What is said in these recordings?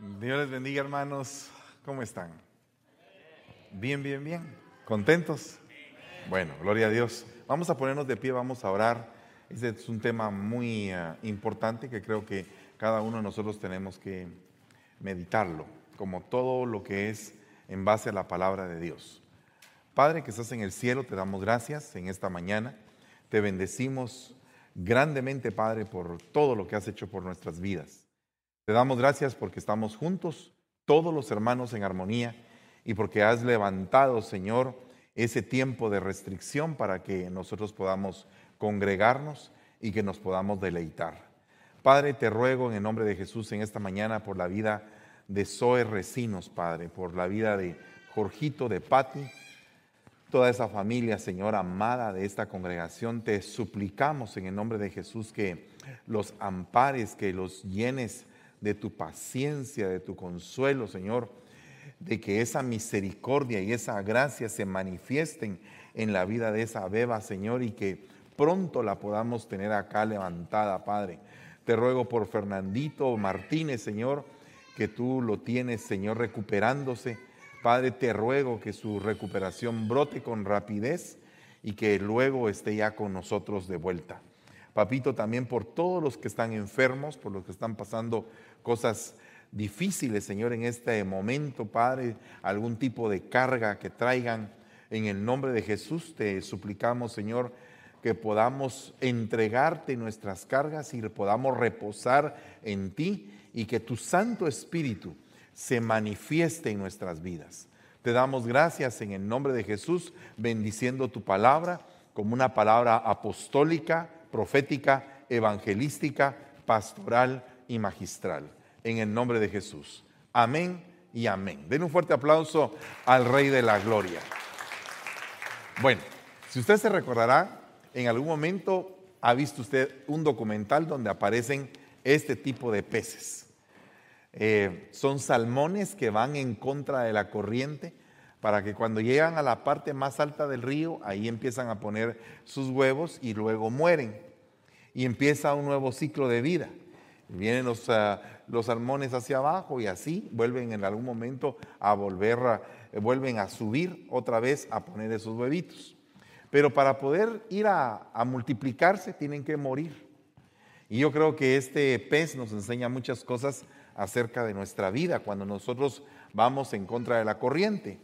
Dios les bendiga, hermanos. ¿Cómo están? Bien, bien, bien. ¿Contentos? Bueno, gloria a Dios. Vamos a ponernos de pie, vamos a orar. Este es un tema muy eh, importante que creo que cada uno de nosotros tenemos que meditarlo, como todo lo que es en base a la palabra de Dios. Padre que estás en el cielo, te damos gracias en esta mañana. Te bendecimos grandemente, Padre, por todo lo que has hecho por nuestras vidas. Te damos gracias porque estamos juntos, todos los hermanos en armonía, y porque has levantado, Señor, ese tiempo de restricción para que nosotros podamos congregarnos y que nos podamos deleitar. Padre, te ruego en el nombre de Jesús en esta mañana por la vida de Zoe Recinos, Padre, por la vida de Jorgito, de Patti, toda esa familia, Señor, amada de esta congregación, te suplicamos en el nombre de Jesús que los ampares, que los llenes de tu paciencia, de tu consuelo, Señor, de que esa misericordia y esa gracia se manifiesten en la vida de esa beba, Señor, y que pronto la podamos tener acá levantada, Padre. Te ruego por Fernandito Martínez, Señor, que tú lo tienes, Señor, recuperándose. Padre, te ruego que su recuperación brote con rapidez y que luego esté ya con nosotros de vuelta. Papito, también por todos los que están enfermos, por los que están pasando cosas difíciles, Señor, en este momento, Padre, algún tipo de carga que traigan. En el nombre de Jesús te suplicamos, Señor, que podamos entregarte nuestras cargas y podamos reposar en ti y que tu Santo Espíritu se manifieste en nuestras vidas. Te damos gracias en el nombre de Jesús, bendiciendo tu palabra como una palabra apostólica, profética, evangelística, pastoral y magistral. En el nombre de Jesús. Amén y amén. Den un fuerte aplauso al Rey de la Gloria. Bueno, si usted se recordará, en algún momento ha visto usted un documental donde aparecen este tipo de peces. Eh, son salmones que van en contra de la corriente para que cuando llegan a la parte más alta del río, ahí empiezan a poner sus huevos y luego mueren. Y empieza un nuevo ciclo de vida. Vienen los, ah, los salmones hacia abajo y así vuelven en algún momento a volver, eh, vuelven a subir otra vez a poner esos huevitos. Pero para poder ir a, a multiplicarse tienen que morir. Y yo creo que este pez nos enseña muchas cosas acerca de nuestra vida cuando nosotros vamos en contra de la corriente.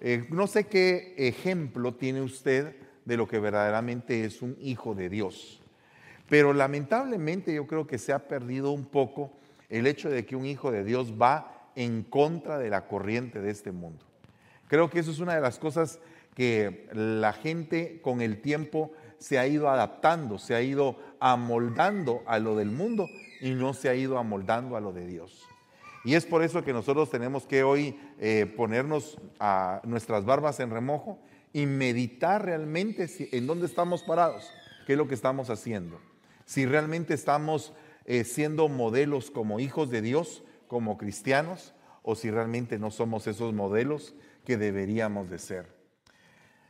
Eh, no sé qué ejemplo tiene usted de lo que verdaderamente es un hijo de Dios. Pero lamentablemente yo creo que se ha perdido un poco el hecho de que un hijo de Dios va en contra de la corriente de este mundo. Creo que eso es una de las cosas que la gente con el tiempo se ha ido adaptando, se ha ido amoldando a lo del mundo y no se ha ido amoldando a lo de Dios. Y es por eso que nosotros tenemos que hoy eh, ponernos a nuestras barbas en remojo y meditar realmente en dónde estamos parados, qué es lo que estamos haciendo si realmente estamos eh, siendo modelos como hijos de Dios, como cristianos, o si realmente no somos esos modelos que deberíamos de ser.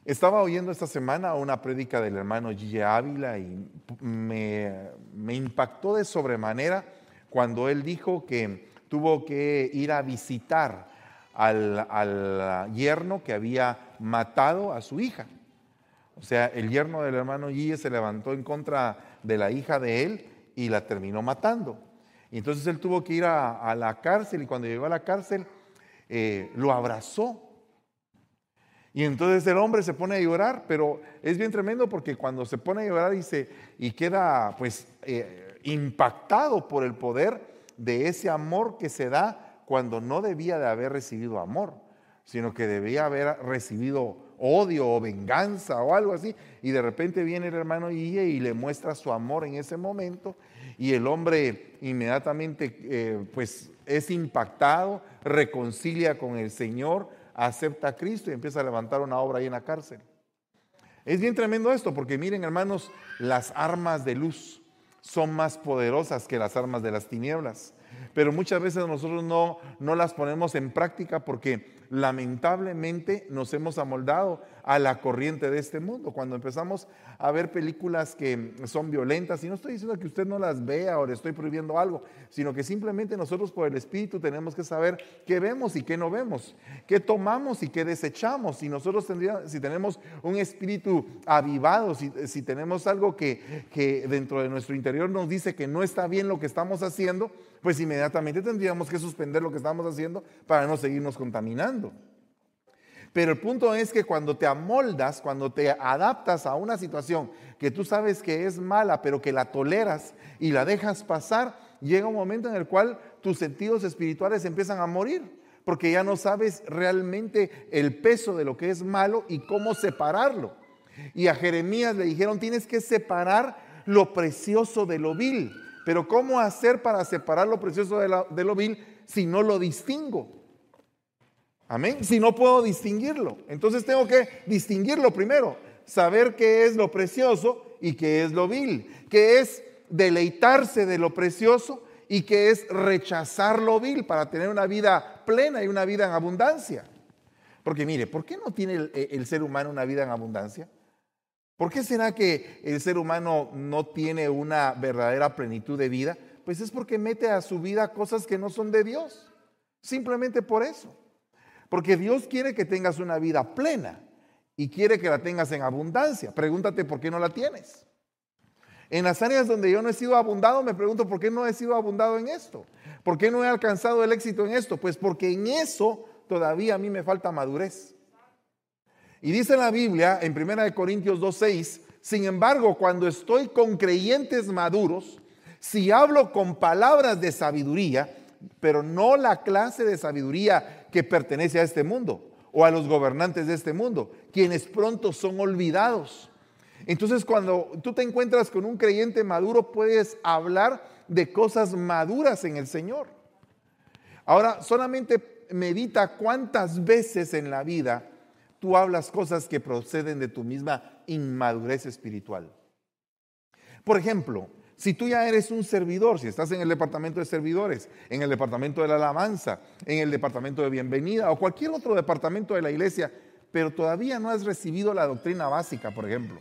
Estaba oyendo esta semana una prédica del hermano Gille Ávila y me, impactó de sobremanera cuando él dijo que tuvo que ir a visitar al, al yerno que había matado a su hija. O sea, el yerno del hermano Gille se levantó en contra de la hija de él y la terminó matando. Y entonces él tuvo que ir a, la cárcel y cuando llegó a la cárcel eh, lo abrazó. Y entonces el hombre se pone a llorar, pero es bien tremendo porque cuando se pone a llorar y, y queda pues eh, impactado por el poder de ese amor que se da cuando no debía de haber recibido amor, sino que debía haber recibido odio o venganza o algo así. Y de repente viene el hermano y le muestra su amor en ese momento. Y el hombre inmediatamente eh, pues es impactado, reconcilia con el Señor, acepta a Cristo y empieza a levantar una obra ahí en la cárcel. Es bien tremendo esto porque miren hermanos, las armas de luz son más poderosas que las armas de las tinieblas. pero muchas veces nosotros no, no las ponemos en práctica porque lamentablemente nos hemos amoldado a la corriente de este mundo. Cuando empezamos a ver películas que son violentas, y no estoy diciendo que usted no las vea o le estoy prohibiendo algo, sino que simplemente nosotros por el Espíritu tenemos que saber qué vemos y qué no vemos, qué tomamos y qué desechamos. Si nosotros tendríamos, si tenemos un espíritu avivado, si, si tenemos algo que, que dentro de nuestro interior nos dice que no está bien lo que estamos haciendo, pues inmediatamente tendríamos que suspender lo que estamos haciendo para no seguirnos contaminando. Pero el punto es que cuando te amoldas, cuando te adaptas a una situación que tú sabes que es mala, pero que la toleras y la dejas pasar, llega un momento en el cual tus sentidos espirituales empiezan a morir, porque ya no sabes realmente el peso de lo que es malo y cómo separarlo. Y a Jeremías le dijeron, tienes que separar lo precioso de lo vil. Pero ¿cómo hacer para separar lo precioso de, lo vil si no lo distingo? Amén. Si no puedo distinguirlo. Entonces tengo que distinguirlo primero. Saber qué es lo precioso y qué es lo vil. Qué es deleitarse de lo precioso y qué es rechazar lo vil para tener una vida plena y una vida en abundancia. Porque mire, ¿por qué no tiene el ser humano una vida en abundancia? ¿Por qué será que el ser humano no tiene una verdadera plenitud de vida? Pues es porque mete a su vida cosas que no son de Dios. Simplemente por eso. Porque Dios quiere que tengas una vida plena y quiere que la tengas en abundancia. Pregúntate por qué no la tienes. En las áreas donde yo no he sido abundado, me pregunto por qué no he sido abundado en esto. ¿Por qué no he alcanzado el éxito en esto? Pues porque en eso todavía a mí me falta madurez. Y dice la Biblia en 1 Corintios 2.6, sin embargo, cuando estoy con creyentes maduros, si hablo con palabras de sabiduría, pero no la clase de sabiduría que pertenece a este mundo o a los gobernantes de este mundo, quienes pronto son olvidados. Entonces, cuando tú te encuentras con un creyente maduro, puedes hablar de cosas maduras en el Señor. Ahora, solamente medita cuántas veces en la vida tú hablas cosas que proceden de tu misma inmadurez espiritual. Por ejemplo, si tú ya eres un servidor, si estás en el departamento de servidores, en el departamento de la alabanza, en el departamento de bienvenida o cualquier otro departamento de la iglesia, pero todavía no has recibido la doctrina básica, por ejemplo.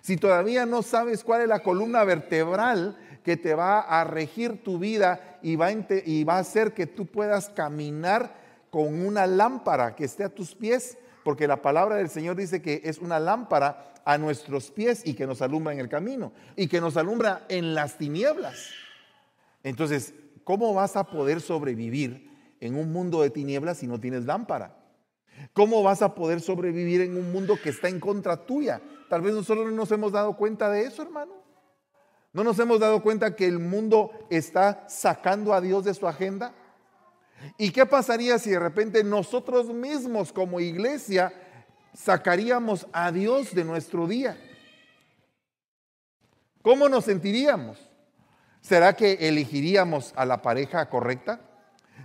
Si todavía no sabes cuál es la columna vertebral que te va a regir tu vida y va, y va a hacer que tú puedas caminar con una lámpara que esté a tus pies, porque la palabra del Señor dice que es una lámpara a nuestros pies y que nos alumbra en el camino y que nos alumbra en las tinieblas. Entonces, ¿cómo vas a poder sobrevivir en un mundo de tinieblas si no tienes lámpara? ¿Cómo vas a poder sobrevivir en un mundo que está en contra tuya? Tal vez nosotros no nos hemos dado cuenta de eso, hermano. No nos hemos dado cuenta que el mundo está sacando a Dios de su agenda. ¿Y qué pasaría si de repente nosotros mismos como iglesia sacaríamos a Dios de nuestro día? ¿Cómo nos sentiríamos? ¿Será que elegiríamos a la pareja correcta?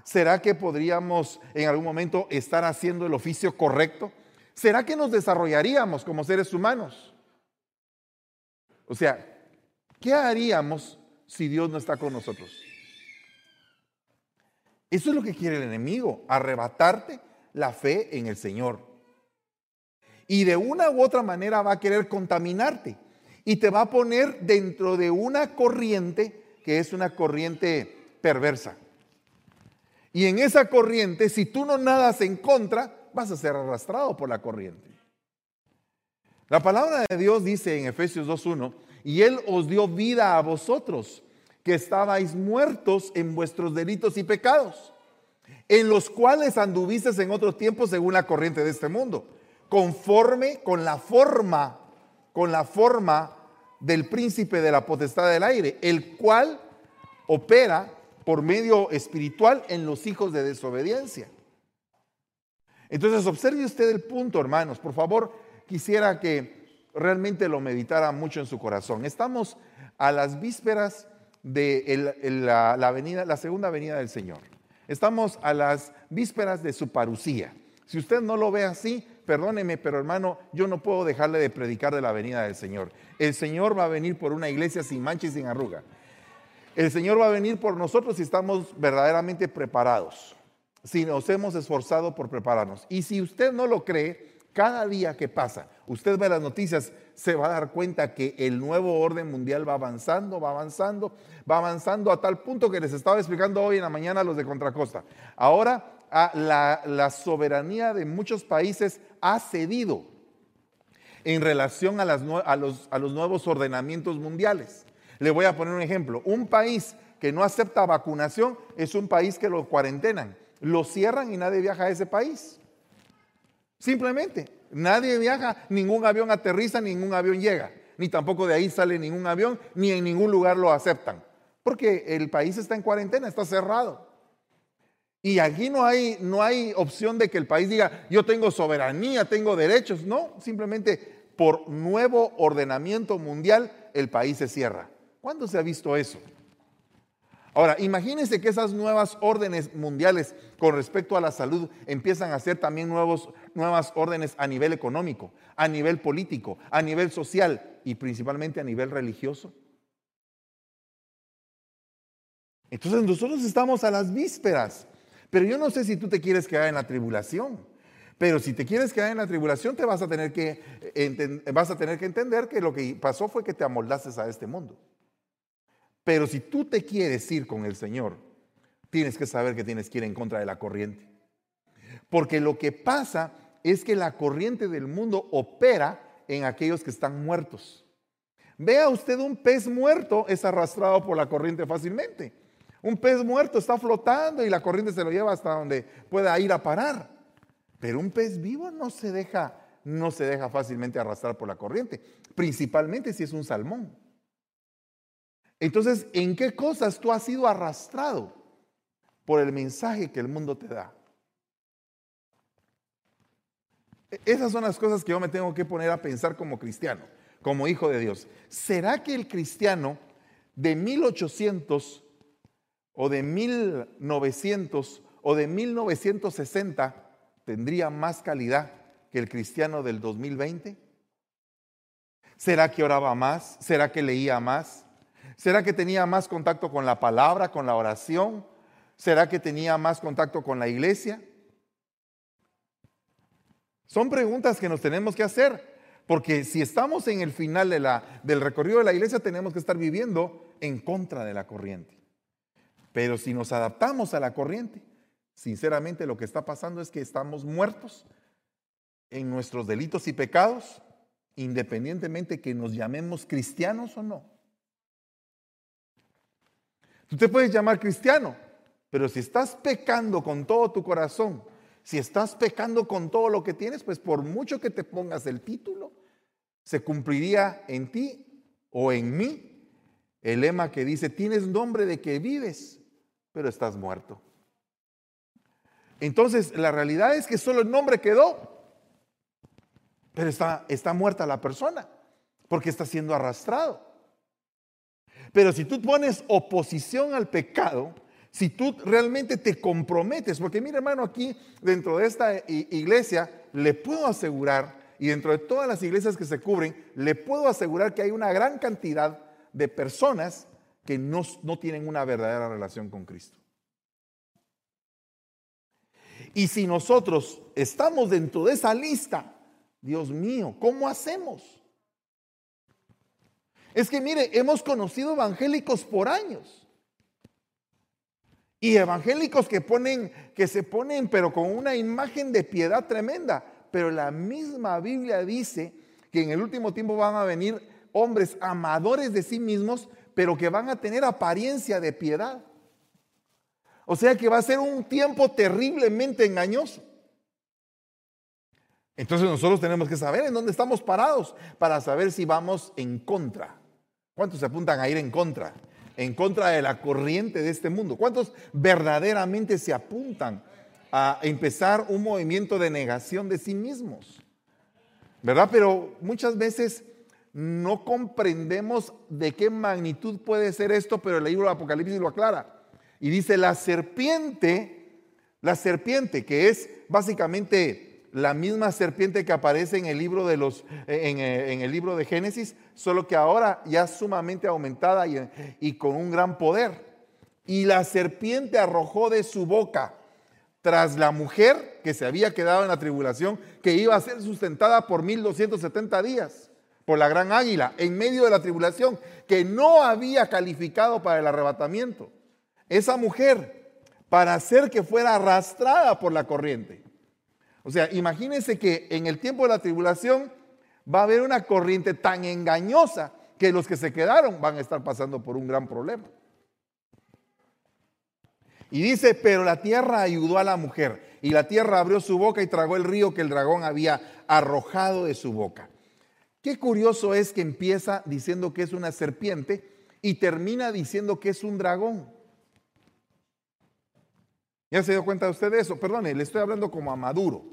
¿Será que podríamos en algún momento estar haciendo el oficio correcto? ¿Será que nos desarrollaríamos como seres humanos? O sea, ¿qué haríamos si Dios no está con nosotros? Eso es lo que quiere el enemigo, arrebatarte la fe en el Señor. Y de una u otra manera va a querer contaminarte y te va a poner dentro de una corriente que es una corriente perversa. Y en esa corriente, si tú no nadas en contra, vas a ser arrastrado por la corriente. La palabra de Dios dice en Efesios 2.1, y Él os dio vida a vosotros que estabais muertos en vuestros delitos y pecados, en los cuales anduvisteis en otro tiempo según la corriente de este mundo, conforme con la forma, con la forma del príncipe de la potestad del aire, el cual opera por medio espiritual en los hijos de desobediencia. Entonces, observe usted el punto, hermanos. Por favor, quisiera que realmente lo meditara mucho en su corazón. Estamos a las vísperas de la, avenida, la segunda venida del Señor. Estamos a las vísperas de su parucía. Si usted no lo ve así, perdóneme, pero hermano, yo no puedo dejarle de predicar de la venida del Señor. El Señor va a venir por una iglesia sin mancha y sin arruga. El Señor va a venir por nosotros si estamos verdaderamente preparados, si nos hemos esforzado por prepararnos. Y si usted no lo cree, cada día que pasa, usted ve las noticias, se va a dar cuenta que el nuevo orden mundial va avanzando, va avanzando, va avanzando a tal punto que les estaba explicando hoy en la mañana a los de Contracosta. Ahora la, soberanía de muchos países ha cedido en relación los, a los nuevos ordenamientos mundiales. Le voy a poner un ejemplo. Un país que no acepta vacunación es un país que lo cuarentenan, lo cierran y nadie viaja a ese país. Simplemente, nadie viaja, ningún avión aterriza, ningún avión llega, ni tampoco de ahí sale ningún avión, ni en ningún lugar lo aceptan, porque el país está en cuarentena, está cerrado. Y aquí no hay, no hay opción de que el país diga, yo tengo soberanía, tengo derechos. No, simplemente por nuevo ordenamiento mundial el país se cierra. ¿Cuándo se ha visto eso? Ahora, imagínense que esas nuevas órdenes mundiales con respecto a la salud empiezan a ser también nuevos, nuevas órdenes a nivel económico, a nivel político, a nivel social y principalmente a nivel religioso. Entonces nosotros estamos a las vísperas pero yo no sé si tú te quieres quedar en la tribulación. Pero si te quieres quedar en la tribulación, te vas a tener que, vas a tener que entender que lo que pasó fue que te amoldaste a este mundo. Pero si tú te quieres ir con el Señor, tienes que saber que tienes que ir en contra de la corriente. Porque lo que pasa es que la corriente del mundo opera en aquellos que están muertos. Vea usted un pez muerto es arrastrado por la corriente fácilmente. Un pez muerto está flotando y la corriente se lo lleva hasta donde pueda ir a parar. Pero un pez vivo no se deja, no se deja fácilmente arrastrar por la corriente, principalmente si es un salmón. Entonces, ¿en qué cosas tú has sido arrastrado por el mensaje que el mundo te da? E-, esas son las cosas que yo me tengo que poner a pensar como cristiano, como hijo de Dios. ¿Será que el cristiano de 1800 o de 1900 o de 1960 tendría más calidad que el cristiano del 2020? ¿Será que oraba más? ¿Será que leía más? ¿Será que tenía más contacto con la palabra, con la oración? ¿Será que tenía más contacto con la iglesia? Son preguntas que nos tenemos que hacer, porque si estamos en el final del recorrido de la iglesia, tenemos que estar viviendo en contra de la corriente. Pero si nos adaptamos a la corriente, sinceramente lo que está pasando es que estamos muertos en nuestros delitos y pecados, independientemente que nos llamemos cristianos o no. Tú te puedes llamar cristiano, pero si estás pecando con todo tu corazón, si estás pecando con todo lo que tienes, pues por mucho que te pongas el título, se cumpliría en ti o en mí el lema que dice, tienes nombre de que vives, pero estás muerto. Entonces, la realidad es que solo el nombre quedó, pero está, está muerta la persona, porque está siendo arrastrado. Pero si tú pones oposición al pecado, si tú realmente te comprometes, porque mire hermano, aquí dentro de esta iglesia le puedo asegurar, y dentro de todas las iglesias que se cubren, le puedo asegurar que hay una gran cantidad de personas que no, no tienen una verdadera relación con Cristo. Y si nosotros estamos dentro de esa lista, Dios mío, ¿cómo hacemos? Es que mire, hemos conocido evangélicos por años. Y evangélicos que ponen, que se ponen, pero con una imagen de piedad tremenda. Pero la misma Biblia dice que en el último tiempo van a venir hombres amadores de sí mismos, pero que van a tener apariencia de piedad. O sea que va a ser un tiempo terriblemente engañoso. Entonces nosotros tenemos que saber en dónde estamos parados para saber si vamos en contra. ¿Cuántos se apuntan a ir en contra? En contra de la corriente de este mundo. ¿Cuántos verdaderamente se apuntan a empezar un movimiento de negación de sí mismos? ¿Verdad? Pero muchas veces no comprendemos de qué magnitud puede ser esto, pero el libro de Apocalipsis lo aclara. Y dice, la serpiente, la serpiente, que es básicamente la misma serpiente que aparece en el libro de los en, el libro de Génesis, solo que ahora ya sumamente aumentada y, y con un gran poder. Y la serpiente arrojó de su boca tras la mujer que se había quedado en la tribulación, que iba a ser sustentada por 1270 días, por la gran águila, en medio de la tribulación, que no había calificado para el arrebatamiento. Esa mujer, para hacer que fuera arrastrada por la corriente. O sea, imagínense que en el tiempo de la tribulación va a haber una corriente tan engañosa que los que se quedaron van a estar pasando por un gran problema. Y dice, pero la tierra ayudó a la mujer, y la tierra abrió su boca y tragó el río que el dragón había arrojado de su boca. Qué curioso es que empieza diciendo que es una serpiente y termina diciendo que es un dragón. ¿Ya se dio cuenta usted de eso? Perdone, le estoy hablando como a Maduro.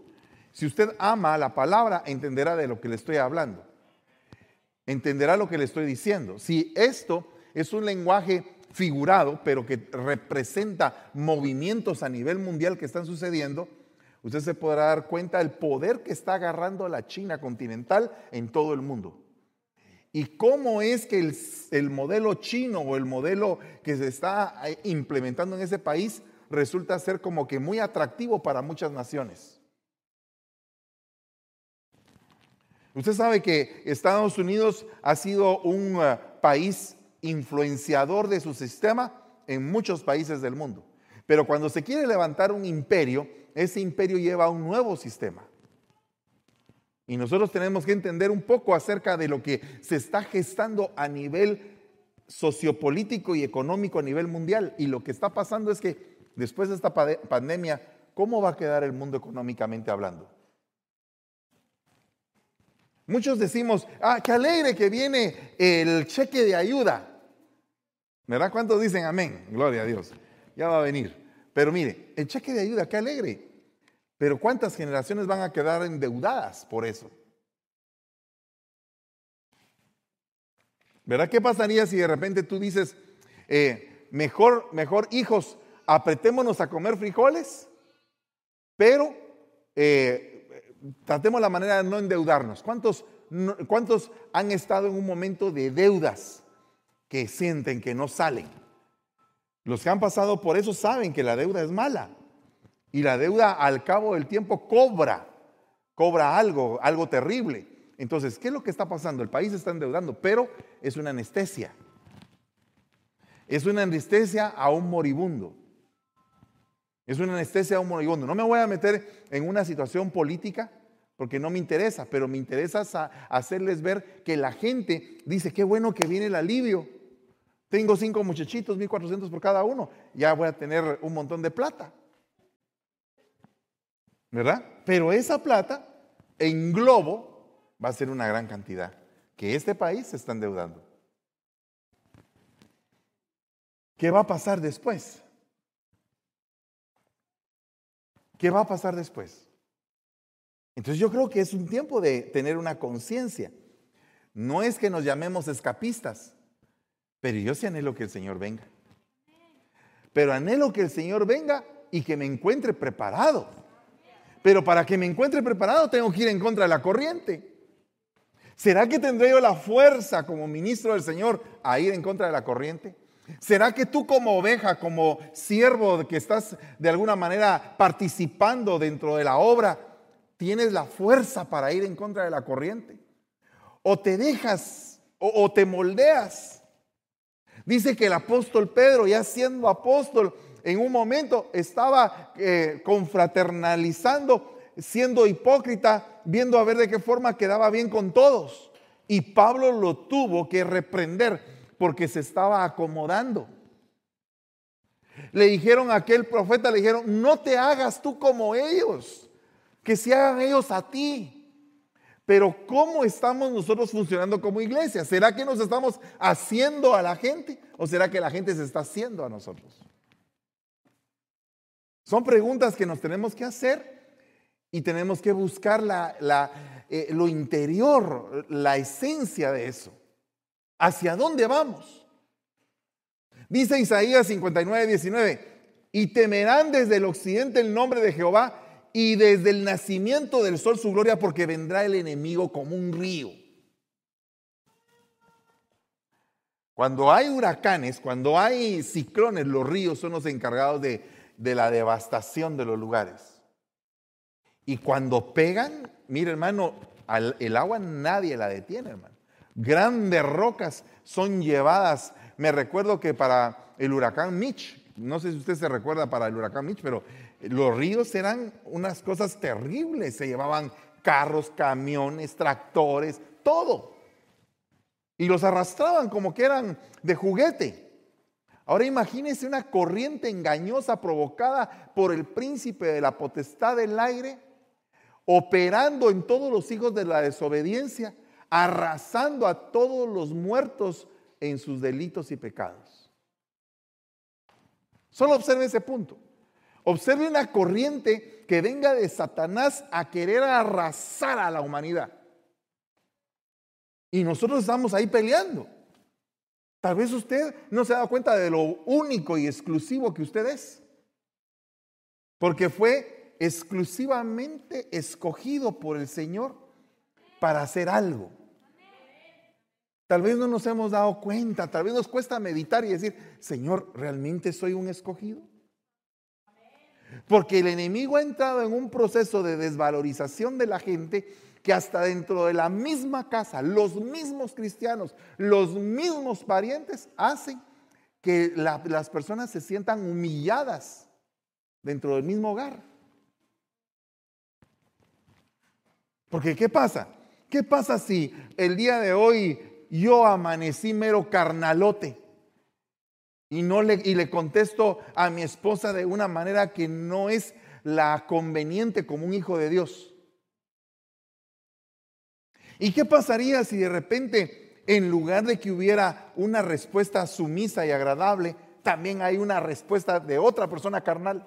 Si usted ama la palabra, entenderá de lo que le estoy hablando. Entenderá lo que le estoy diciendo. Si esto es un lenguaje figurado, pero que representa movimientos a nivel mundial que están sucediendo, usted se podrá dar cuenta del poder que está agarrando la China continental en todo el mundo. Y cómo es que el, el, modelo chino o el modelo que se está eh, implementando en ese país resulta ser como que muy atractivo para muchas naciones. Usted sabe que Estados Unidos ha sido un eh, país influenciador de su sistema en muchos países del mundo. Pero cuando se quiere levantar un imperio, ese imperio lleva a un nuevo sistema. Y nosotros tenemos que entender un poco acerca de lo que se está gestando a nivel sociopolítico y económico a nivel mundial. Y lo que está pasando es que después de esta pandemia, ¿cómo va a quedar el mundo económicamente hablando? Muchos decimos, ah, qué alegre que viene el cheque de ayuda. ¿Verdad? ¿Cuántos dicen amén? Gloria a Dios. Ya va a venir. Pero mire, el cheque de ayuda, qué alegre. Pero ¿cuántas generaciones van a quedar endeudadas por eso? ¿Verdad? ¿Qué pasaría si de repente tú dices, eh, mejor, mejor hijos, apretémonos a comer frijoles, pero eh, tratemos la manera de no endeudarnos? ¿Cuántos, ¿Cuántos han estado en un momento de deudas? que sienten que no salen. Los que han pasado por eso saben que la deuda es mala. Y la deuda al cabo del tiempo cobra, cobra algo, algo terrible. Entonces, ¿qué es lo que está pasando? El país está endeudando, pero es una anestesia. Es una anestesia a un moribundo. Es una anestesia a un moribundo. No me voy a meter en una situación política porque no me interesa, pero me interesa hacerles ver que la gente dice, qué bueno que viene el alivio. Tengo cinco muchachitos, 1400 por cada uno. Ya voy a tener un montón de plata. ¿Verdad? Pero esa plata en globo va a ser una gran cantidad que este país se está endeudando. ¿Qué va a pasar después? ¿Qué va a pasar después? Entonces yo creo que es un tiempo de tener una conciencia. No es que nos llamemos escapistas, pero yo sí anhelo que el Señor venga. Pero anhelo que el Señor venga y que me encuentre preparado. Pero para que me encuentre preparado tengo que ir en contra de la corriente. ¿Será que tendré yo la fuerza como ministro del Señor a ir en contra de la corriente? ¿Será que tú como oveja, como siervo que estás de alguna manera participando dentro de la obra, tienes la fuerza para ir en contra de la corriente? ¿O te dejas o, te moldeas Dice que el apóstol Pedro, ya siendo apóstol, en un momento estaba eh, confraternalizando, siendo hipócrita, viendo a ver de qué forma quedaba bien con todos. Y Pablo lo tuvo que reprender porque se estaba acomodando. Le dijeron a aquel profeta, le dijeron, no te hagas tú como ellos, que se hagan ellos a ti. Pero ¿cómo estamos nosotros funcionando como iglesia? ¿Será que nos estamos haciendo a la gente o será que la gente se está haciendo a nosotros? Son preguntas que nos tenemos que hacer y tenemos que buscar eh, lo interior, la esencia de eso. ¿Hacia dónde vamos? Dice Isaías 59, 19, y temerán desde el occidente el nombre de Jehová y desde el nacimiento del sol su gloria, porque vendrá el enemigo como un río. Cuando hay huracanes, cuando hay ciclones, los ríos son los encargados de, la devastación de los lugares. Y cuando pegan, mire hermano, el agua nadie la detiene, hermano. Grandes rocas son llevadas. Me recuerdo que para el huracán Mitch, no sé si usted se recuerda para el huracán Mitch, pero los ríos eran unas cosas terribles. Se llevaban carros, camiones, tractores, todo. Y los arrastraban como que eran de juguete. Ahora imagínese una corriente engañosa provocada por el príncipe de la potestad del aire, operando en todos los hijos de la desobediencia, arrasando a todos los muertos en sus delitos y pecados. Solo observe ese punto. Observe una corriente que venga de Satanás a querer arrasar a la humanidad. Y nosotros estamos ahí peleando. Tal vez usted no se ha dado cuenta de lo único y exclusivo que usted es. Porque fue exclusivamente escogido por el Señor para hacer algo. Tal vez no nos hemos dado cuenta, tal vez nos cuesta meditar y decir, Señor, ¿realmente soy un escogido? Porque el enemigo ha entrado en un proceso de desvalorización de la gente que hasta dentro de la misma casa, los mismos cristianos, los mismos parientes hacen que las personas se sientan humilladas dentro del mismo hogar. Porque ¿qué pasa? ¿Qué pasa si el día de hoy yo amanecí mero carnalote y, no le, y le contesto a mi esposa de una manera que no es la conveniente como un hijo de Dios? ¿Y qué pasaría si de repente, en lugar de que hubiera una respuesta sumisa y agradable, también hay una respuesta de otra persona carnal?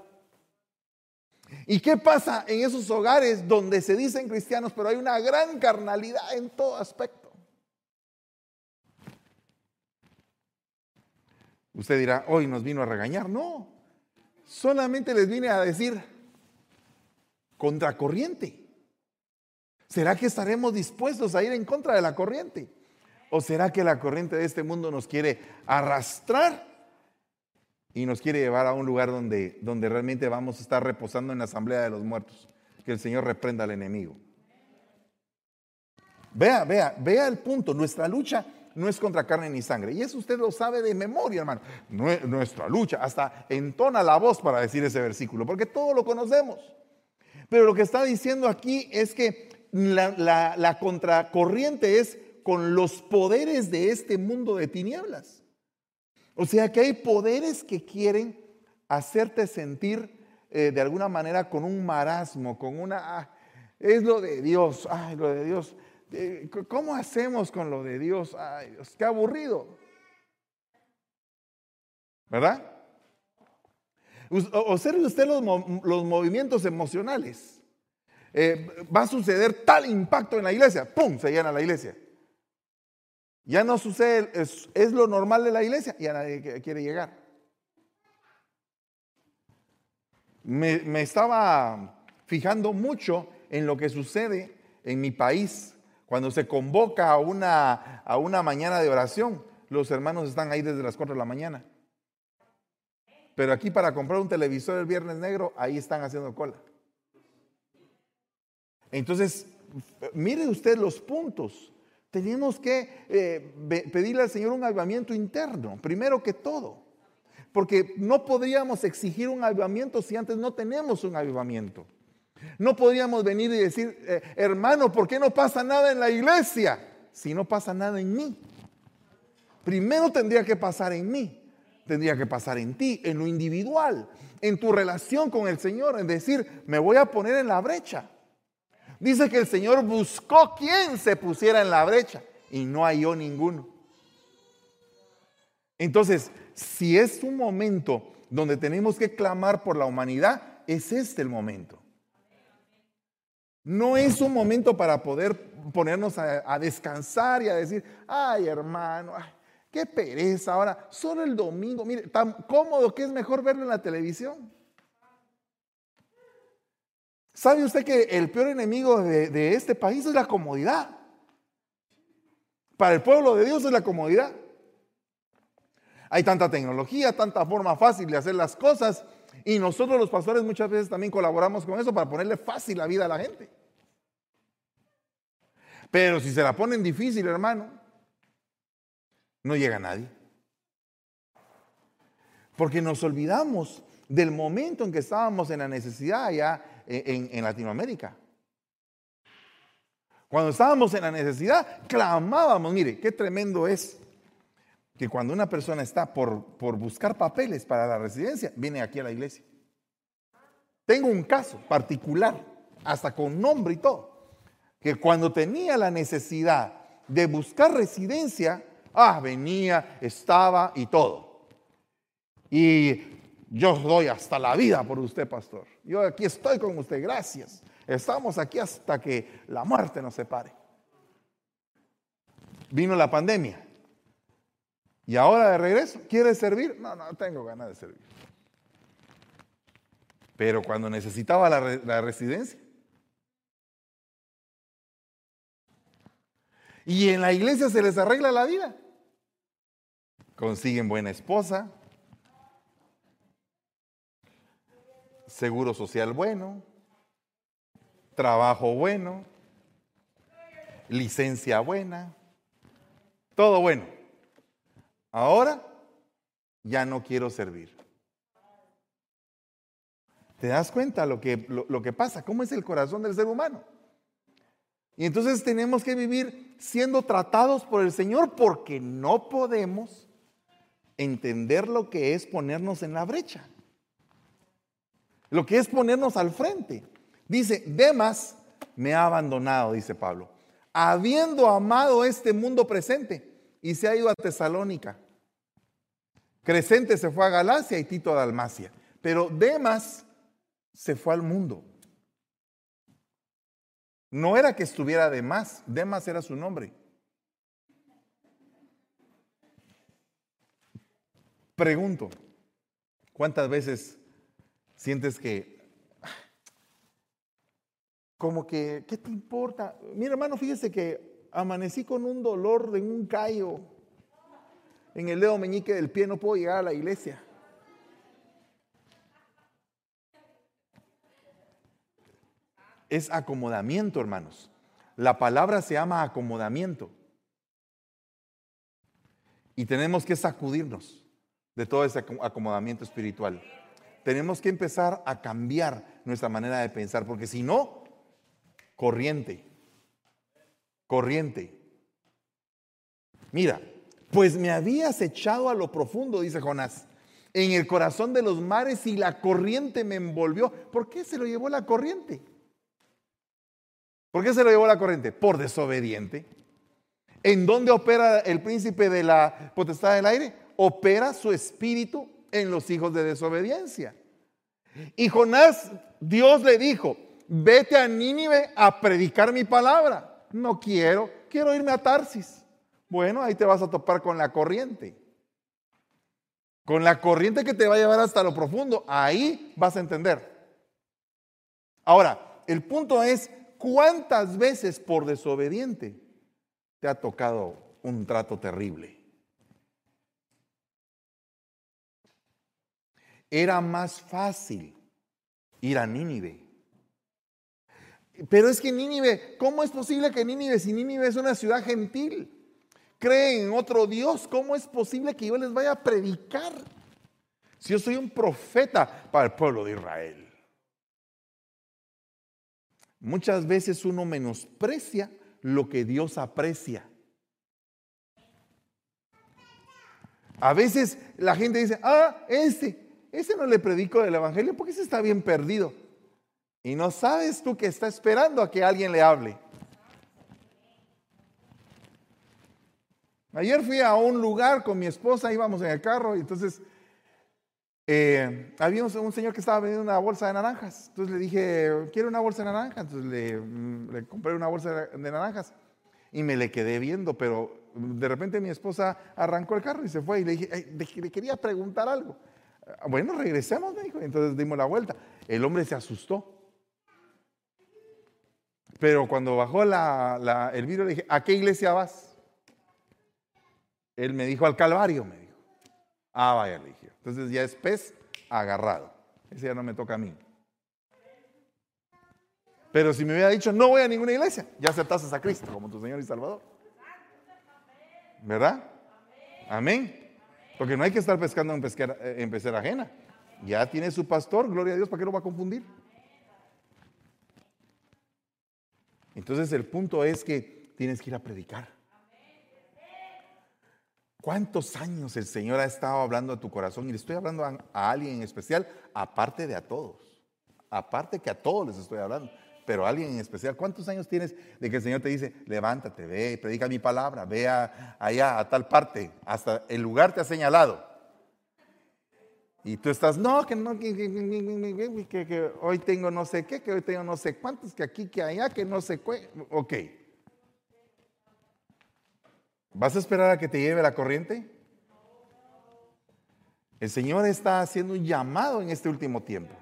¿Y qué pasa en esos hogares donde se dicen cristianos, pero hay una gran carnalidad en todo aspecto? Usted dirá, hoy nos vino a regañar. No, solamente les vine a decir contracorriente. ¿Será que estaremos dispuestos a ir en contra de la corriente? ¿O será que la corriente de este mundo nos quiere arrastrar y nos quiere llevar a un lugar donde, donde realmente vamos a estar reposando en la asamblea de los muertos? Que el Señor reprenda al enemigo. Vea, vea, vea el punto. Nuestra lucha no es contra carne ni sangre. Y eso usted lo sabe de memoria, hermano. Nuestra lucha, hasta entona la voz para decir ese versículo, porque todo lo conocemos. Pero lo que está diciendo aquí es que la, contracorriente es con los poderes de este mundo de tinieblas. O sea que hay poderes que quieren hacerte sentir eh, de alguna manera con un marasmo, con una... Ah, es lo de Dios, ay, lo de Dios. Eh, ¿Cómo hacemos con lo de Dios? Ay, Dios, qué aburrido. ¿Verdad? Observe usted los, los movimientos emocionales. Eh, va a suceder tal impacto en la iglesia, ¡pum! Se llena la iglesia. Ya no sucede, es, lo normal de la iglesia, ya nadie quiere llegar. Me, estaba fijando mucho en lo que sucede en mi país cuando se convoca a una, a una mañana de oración. Los hermanos están ahí desde las 4 de la mañana. Pero aquí para comprar un televisor el viernes negro, ahí están haciendo cola. Entonces, mire usted los puntos. Tenemos que eh, pedirle al Señor un avivamiento interno, primero que todo. Porque no podríamos exigir un avivamiento si antes no tenemos un avivamiento. No podríamos venir y decir, eh, hermano, ¿por qué no pasa nada en la iglesia? Si no pasa nada en mí. Primero tendría que pasar en mí. Tendría que pasar en ti, en lo individual, en tu relación con el Señor, en decir, me voy a poner en la brecha. Dice que el Señor buscó quien se pusiera en la brecha y no halló ninguno. Entonces, si es un momento donde tenemos que clamar por la humanidad, es este el momento. No es un momento para poder ponernos a, descansar y a decir, ay hermano, qué pereza ahora, solo el domingo, mire, tan cómodo que es mejor verlo en la televisión. ¿Sabe usted que el peor enemigo de, de este país es la comodidad? Para el pueblo de Dios es la comodidad. Hay tanta tecnología, tanta forma fácil de hacer las cosas y nosotros los pastores muchas veces también colaboramos con eso para ponerle fácil la vida a la gente. Pero si se la ponen difícil, hermano, no llega nadie. Porque nos olvidamos del momento en que estábamos en la necesidad allá en, en Latinoamérica. Cuando estábamos en la necesidad, clamábamos, mire, qué tremendo es que cuando una persona está por, por buscar papeles para la residencia, viene aquí a la iglesia. Tengo un caso particular, hasta con nombre y todo, que cuando tenía la necesidad de buscar residencia, ah, venía, estaba y todo. Y yo doy hasta la vida por usted, pastor. Yo aquí estoy con usted, gracias. Estamos aquí hasta que la muerte nos separe. Vino la pandemia. Y ahora de regreso, ¿quiere servir? No, no tengo ganas de servir. Pero cuando necesitaba la, residencia. Y en la iglesia se les arregla la vida. Consiguen buena esposa, seguro social bueno, trabajo bueno, licencia buena, todo bueno. Ahora ya no quiero servir. ¿Te das cuenta lo que, lo, que pasa? ¿Cómo es el corazón del ser humano? Y entonces tenemos que vivir siendo tratados por el Señor porque no podemos entender lo que es ponernos en la brecha. Lo que es ponernos al frente. Dice, Demas me ha abandonado, dice Pablo, habiendo amado este mundo presente y se ha ido a Tesalónica. Crescente se fue a Galacia y Tito a Dalmacia. Pero Demas se fue al mundo. No era que estuviera Demas, Demas era su nombre. Pregunto, ¿cuántas veces sientes que, como que, ¿qué te importa? Mi hermano, fíjese que amanecí con un dolor de un callo en el dedo meñique del pie, no puedo llegar a la iglesia. Es acomodamiento, hermanos. La palabra se llama acomodamiento. Y tenemos que sacudirnos de todo ese acomodamiento espiritual. Tenemos que empezar a cambiar nuestra manera de pensar, porque si no, corriente, corriente. Mira, pues me habías echado a lo profundo, dice Jonás, en el corazón de los mares y la corriente me envolvió. ¿Por qué se lo llevó la corriente? ¿Por qué se lo llevó la corriente? Por desobediente. ¿En dónde opera el príncipe de la potestad del aire? Opera su espíritu en los hijos de desobediencia. Y Jonás, Dios le dijo, vete a Nínive a predicar mi palabra. No quiero, quiero irme a Tarsis. Bueno, ahí te vas a topar con la corriente. Con la corriente que te va a llevar hasta lo profundo. Ahí vas a entender. Ahora, el punto es, ¿cuántas veces por desobediente te ha tocado un trato terrible? Era más fácil ir a Nínive. Pero es que Nínive, ¿cómo es posible que Nínive, si Nínive es una ciudad gentil? Creen en otro Dios, ¿cómo es posible que yo les vaya a predicar? Si yo soy un profeta para el pueblo de Israel. Muchas veces uno menosprecia lo que Dios aprecia. A veces la gente dice, ah, ese, ese no le predico del Evangelio porque ese está bien perdido. Y no sabes tú que está esperando a que alguien le hable. Ayer fui a un lugar con mi esposa, íbamos en el carro y entonces eh, había un, señor que estaba vendiendo una bolsa de naranjas. Entonces le dije, ¿quiere una bolsa de naranjas? Entonces le, mm, le, compré una bolsa de naranjas y me le quedé viendo, pero de repente mi esposa arrancó el carro y se fue y le dije, le quería preguntar algo. Bueno, regresemos, me dijo. Entonces dimos la vuelta. El hombre se asustó. Pero cuando bajó el vidrio le dije, ¿a qué iglesia vas? Él me dijo, al Calvario, me dijo. Ah, vaya, le. Entonces ya es pez agarrado. Ese ya no me toca a mí. Pero si me hubiera dicho, no voy a ninguna iglesia, ya aceptaste a Cristo como tu Señor y Salvador. ¿Verdad? Amén. Porque no hay que estar pescando en, pesquera, en pecera ajena. Ya tiene su pastor, gloria a Dios, ¿para qué lo va a confundir? Entonces el punto es que tienes que ir a predicar. ¿Cuántos años el Señor ha estado hablando a tu corazón? Y le estoy hablando a, alguien en especial, aparte de a todos. Aparte que a todos les estoy hablando, pero a alguien en especial. ¿Cuántos años tienes de que el Señor te dice, levántate, ve, predica mi palabra, ve allá a tal parte, hasta el lugar te ha señalado? Y tú estás, no, que no, que, que, hoy tengo no sé qué, que hoy tengo no sé cuántos, que aquí, que allá, que no sé qué. Ok. ¿Vas a esperar a que te lleve la corriente? El Señor está haciendo un llamado en este último tiempo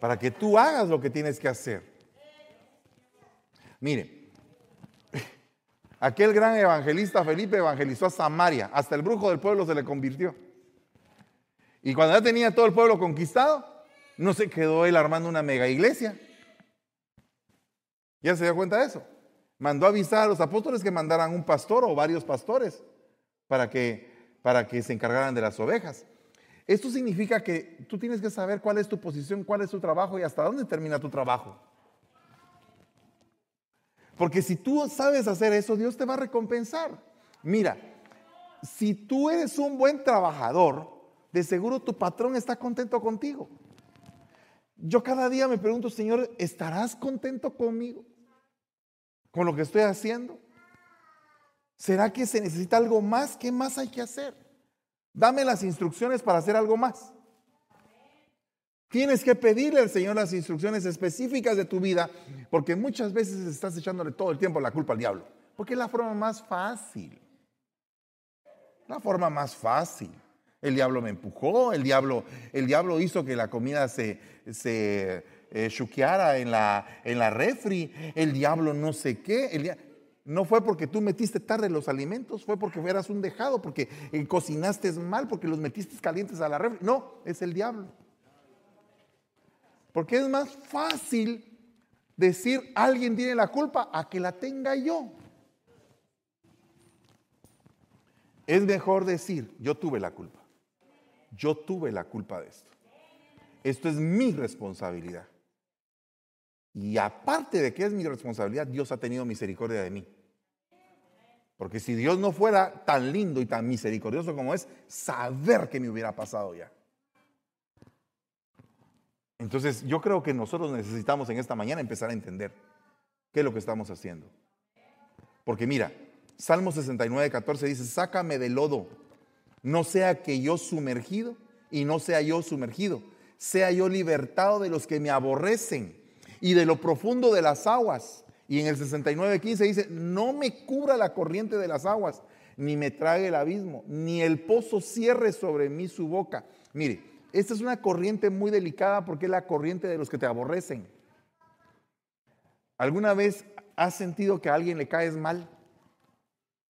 para que tú hagas lo que tienes que hacer. Mire, aquel gran evangelista Felipe evangelizó a Samaria, hasta el brujo del pueblo se le convirtió. Y cuando ya tenía todo el pueblo conquistado, no se quedó él armando una mega iglesia. ¿Ya se dio cuenta de eso? Mandó avisar a los apóstoles que mandaran un pastor o varios pastores para que, para que se encargaran de las ovejas. Esto significa que tú tienes que saber cuál es tu posición, cuál es tu trabajo y hasta dónde termina tu trabajo. Porque si tú sabes hacer eso, Dios te va a recompensar. Mira, si tú eres un buen trabajador, de seguro tu patrón está contento contigo. Yo cada día me pregunto, Señor, ¿estarás contento conmigo? Con lo que estoy haciendo? ¿Será que se necesita algo más? ¿Qué más hay que hacer? Dame las instrucciones para hacer algo más. Tienes que pedirle al Señor las instrucciones específicas de tu vida, porque muchas veces estás echándole todo el tiempo la culpa al diablo, porque es la forma más fácil. La forma más fácil. El diablo me empujó, el diablo, el diablo hizo que la comida se, se eh, en la, en la refri, el diablo no sé qué. no fue porque tú metiste tarde los alimentos, fue porque eras un dejado, porque eh, cocinaste mal, porque los metiste calientes a la refri. No, es el diablo. Porque es más fácil decir alguien tiene la culpa a que la tenga yo. Es mejor decir, yo tuve la culpa. Yo tuve la culpa de esto. Esto es mi responsabilidad. Y aparte de que es mi responsabilidad, Dios ha tenido misericordia de mí. Porque si Dios no fuera tan lindo y tan misericordioso como es, saber que me hubiera pasado ya. Entonces yo creo que nosotros necesitamos en esta mañana empezar a entender qué es lo que estamos haciendo. Porque mira, Salmo 69, 14 dice, sácame del lodo, no sea que yo sumergido y no sea yo sumergido, sea yo libertado de los que me aborrecen y de lo profundo de las aguas. Y en el 69.15 dice, no me cubra la corriente de las aguas, ni me trague el abismo, ni el pozo cierre sobre mí su boca. Mire, esta es una corriente muy delicada porque es la corriente de los que te aborrecen. ¿Alguna vez has sentido que a alguien le caes mal?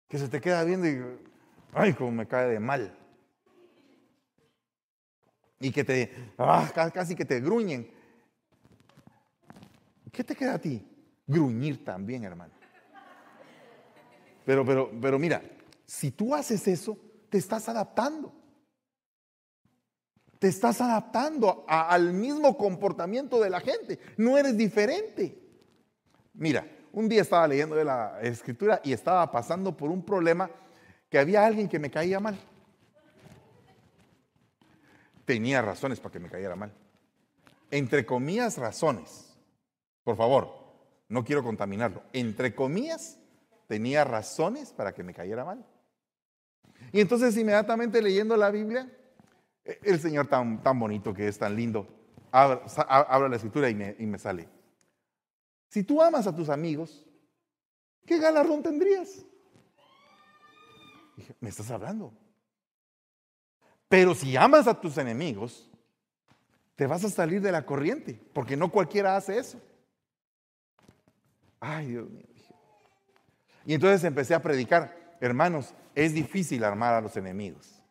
Que se te queda viendo y, ay, cómo me cae de mal. Y que te, ah, casi que te gruñen. ¿Qué te queda a ti? Gruñir también, hermano. Pero, pero, pero mira, si tú haces eso, te estás adaptando. Te estás adaptando al mismo comportamiento de la gente. No eres diferente. Mira, un día estaba leyendo de la escritura y estaba pasando por un problema que había alguien que me caía mal. Tenía razones para que me cayera mal. Entre comillas, razones. Por favor, no quiero contaminarlo. Entre comillas, tenía razones para que me cayera mal. Y entonces inmediatamente leyendo la Biblia, e, el Señor tan, tan bonito que es, tan lindo, abra, la escritura y me, y me sale. Si tú amas a tus amigos, ¿qué galardón tendrías? Dije, ¿me estás hablando? Pero si amas a tus enemigos, te vas a salir de la corriente, porque no cualquiera hace eso. Ay, Dios mío. Y entonces empecé a predicar, hermanos, es difícil armar a los enemigos.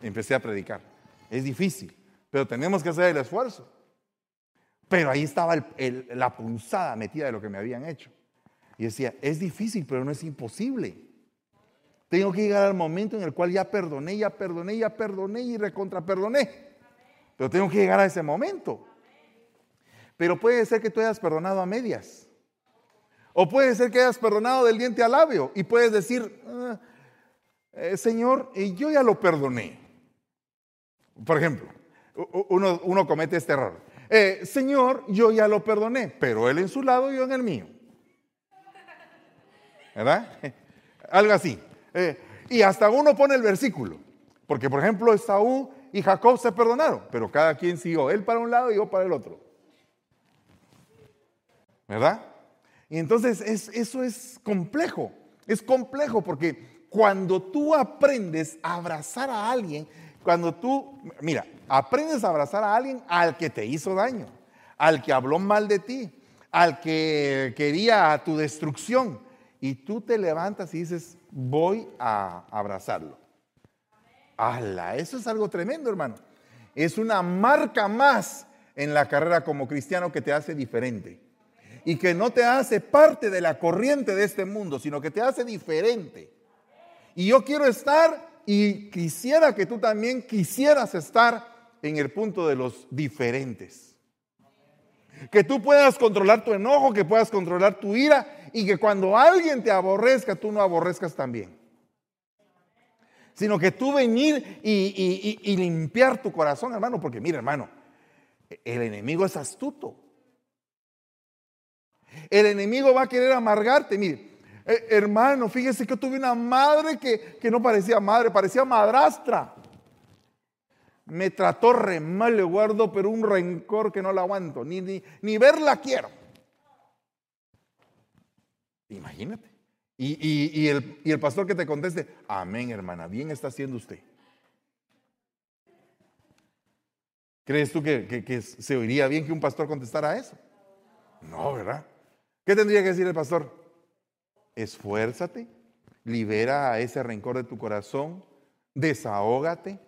Empecé a predicar, es difícil, pero tenemos que hacer el esfuerzo. Pero ahí estaba la punzada metida de lo que me habían hecho. Y decía, es difícil, pero no es imposible. Tengo que llegar al momento en el cual ya perdoné, ya perdoné, ya perdoné y recontra perdoné. Pero tengo que llegar a ese momento. Pero puede ser que tú hayas perdonado a medias. O puede ser que hayas perdonado del diente al labio y puedes decir, ah, eh, Señor, yo ya lo perdoné. Por ejemplo, uno, uno comete este error. Eh, Señor, yo ya lo perdoné, pero él en su lado y yo en el mío. ¿Verdad? Algo así. Eh, y hasta uno pone el versículo. Porque, por ejemplo, Esaú y Jacob se perdonaron, pero cada quien siguió, él para un lado y yo para el otro. ¿Verdad? Y entonces eso es complejo. Es complejo porque cuando tú aprendes a abrazar a alguien, cuando tú, mira, aprendes a abrazar a alguien al que te hizo daño, al que habló mal de ti, al que quería tu destrucción, y tú te levantas y dices, voy a abrazarlo. ¡Hala! Eso es algo tremendo, hermano. Es una marca más en la carrera como cristiano que te hace diferente. Y que no te hace parte de la corriente de este mundo, sino que te hace diferente. Y yo quiero estar y quisiera que tú también quisieras estar en el punto de los diferentes. Que tú puedas controlar tu enojo, que puedas controlar tu ira y que cuando alguien te aborrezca, tú no aborrezcas también. Sino que tú venir y, limpiar tu corazón, hermano, porque mira, hermano, el enemigo es astuto. El enemigo va a querer amargarte. Mire, eh, hermano, fíjese que tuve una madre que, que no parecía madre, parecía madrastra. Me trató re mal, le guardo, pero un rencor que no la aguanto, ni, ni, ni verla quiero. Imagínate. Y, el, y, el, pastor que te conteste, amén, hermana, bien está haciendo usted. ¿Crees tú que, que, se oiría bien que un pastor contestara eso? No, ¿verdad? ¿Qué tendría que decir el pastor? esfuérzate, libera ese rencor de tu corazón, desahógate.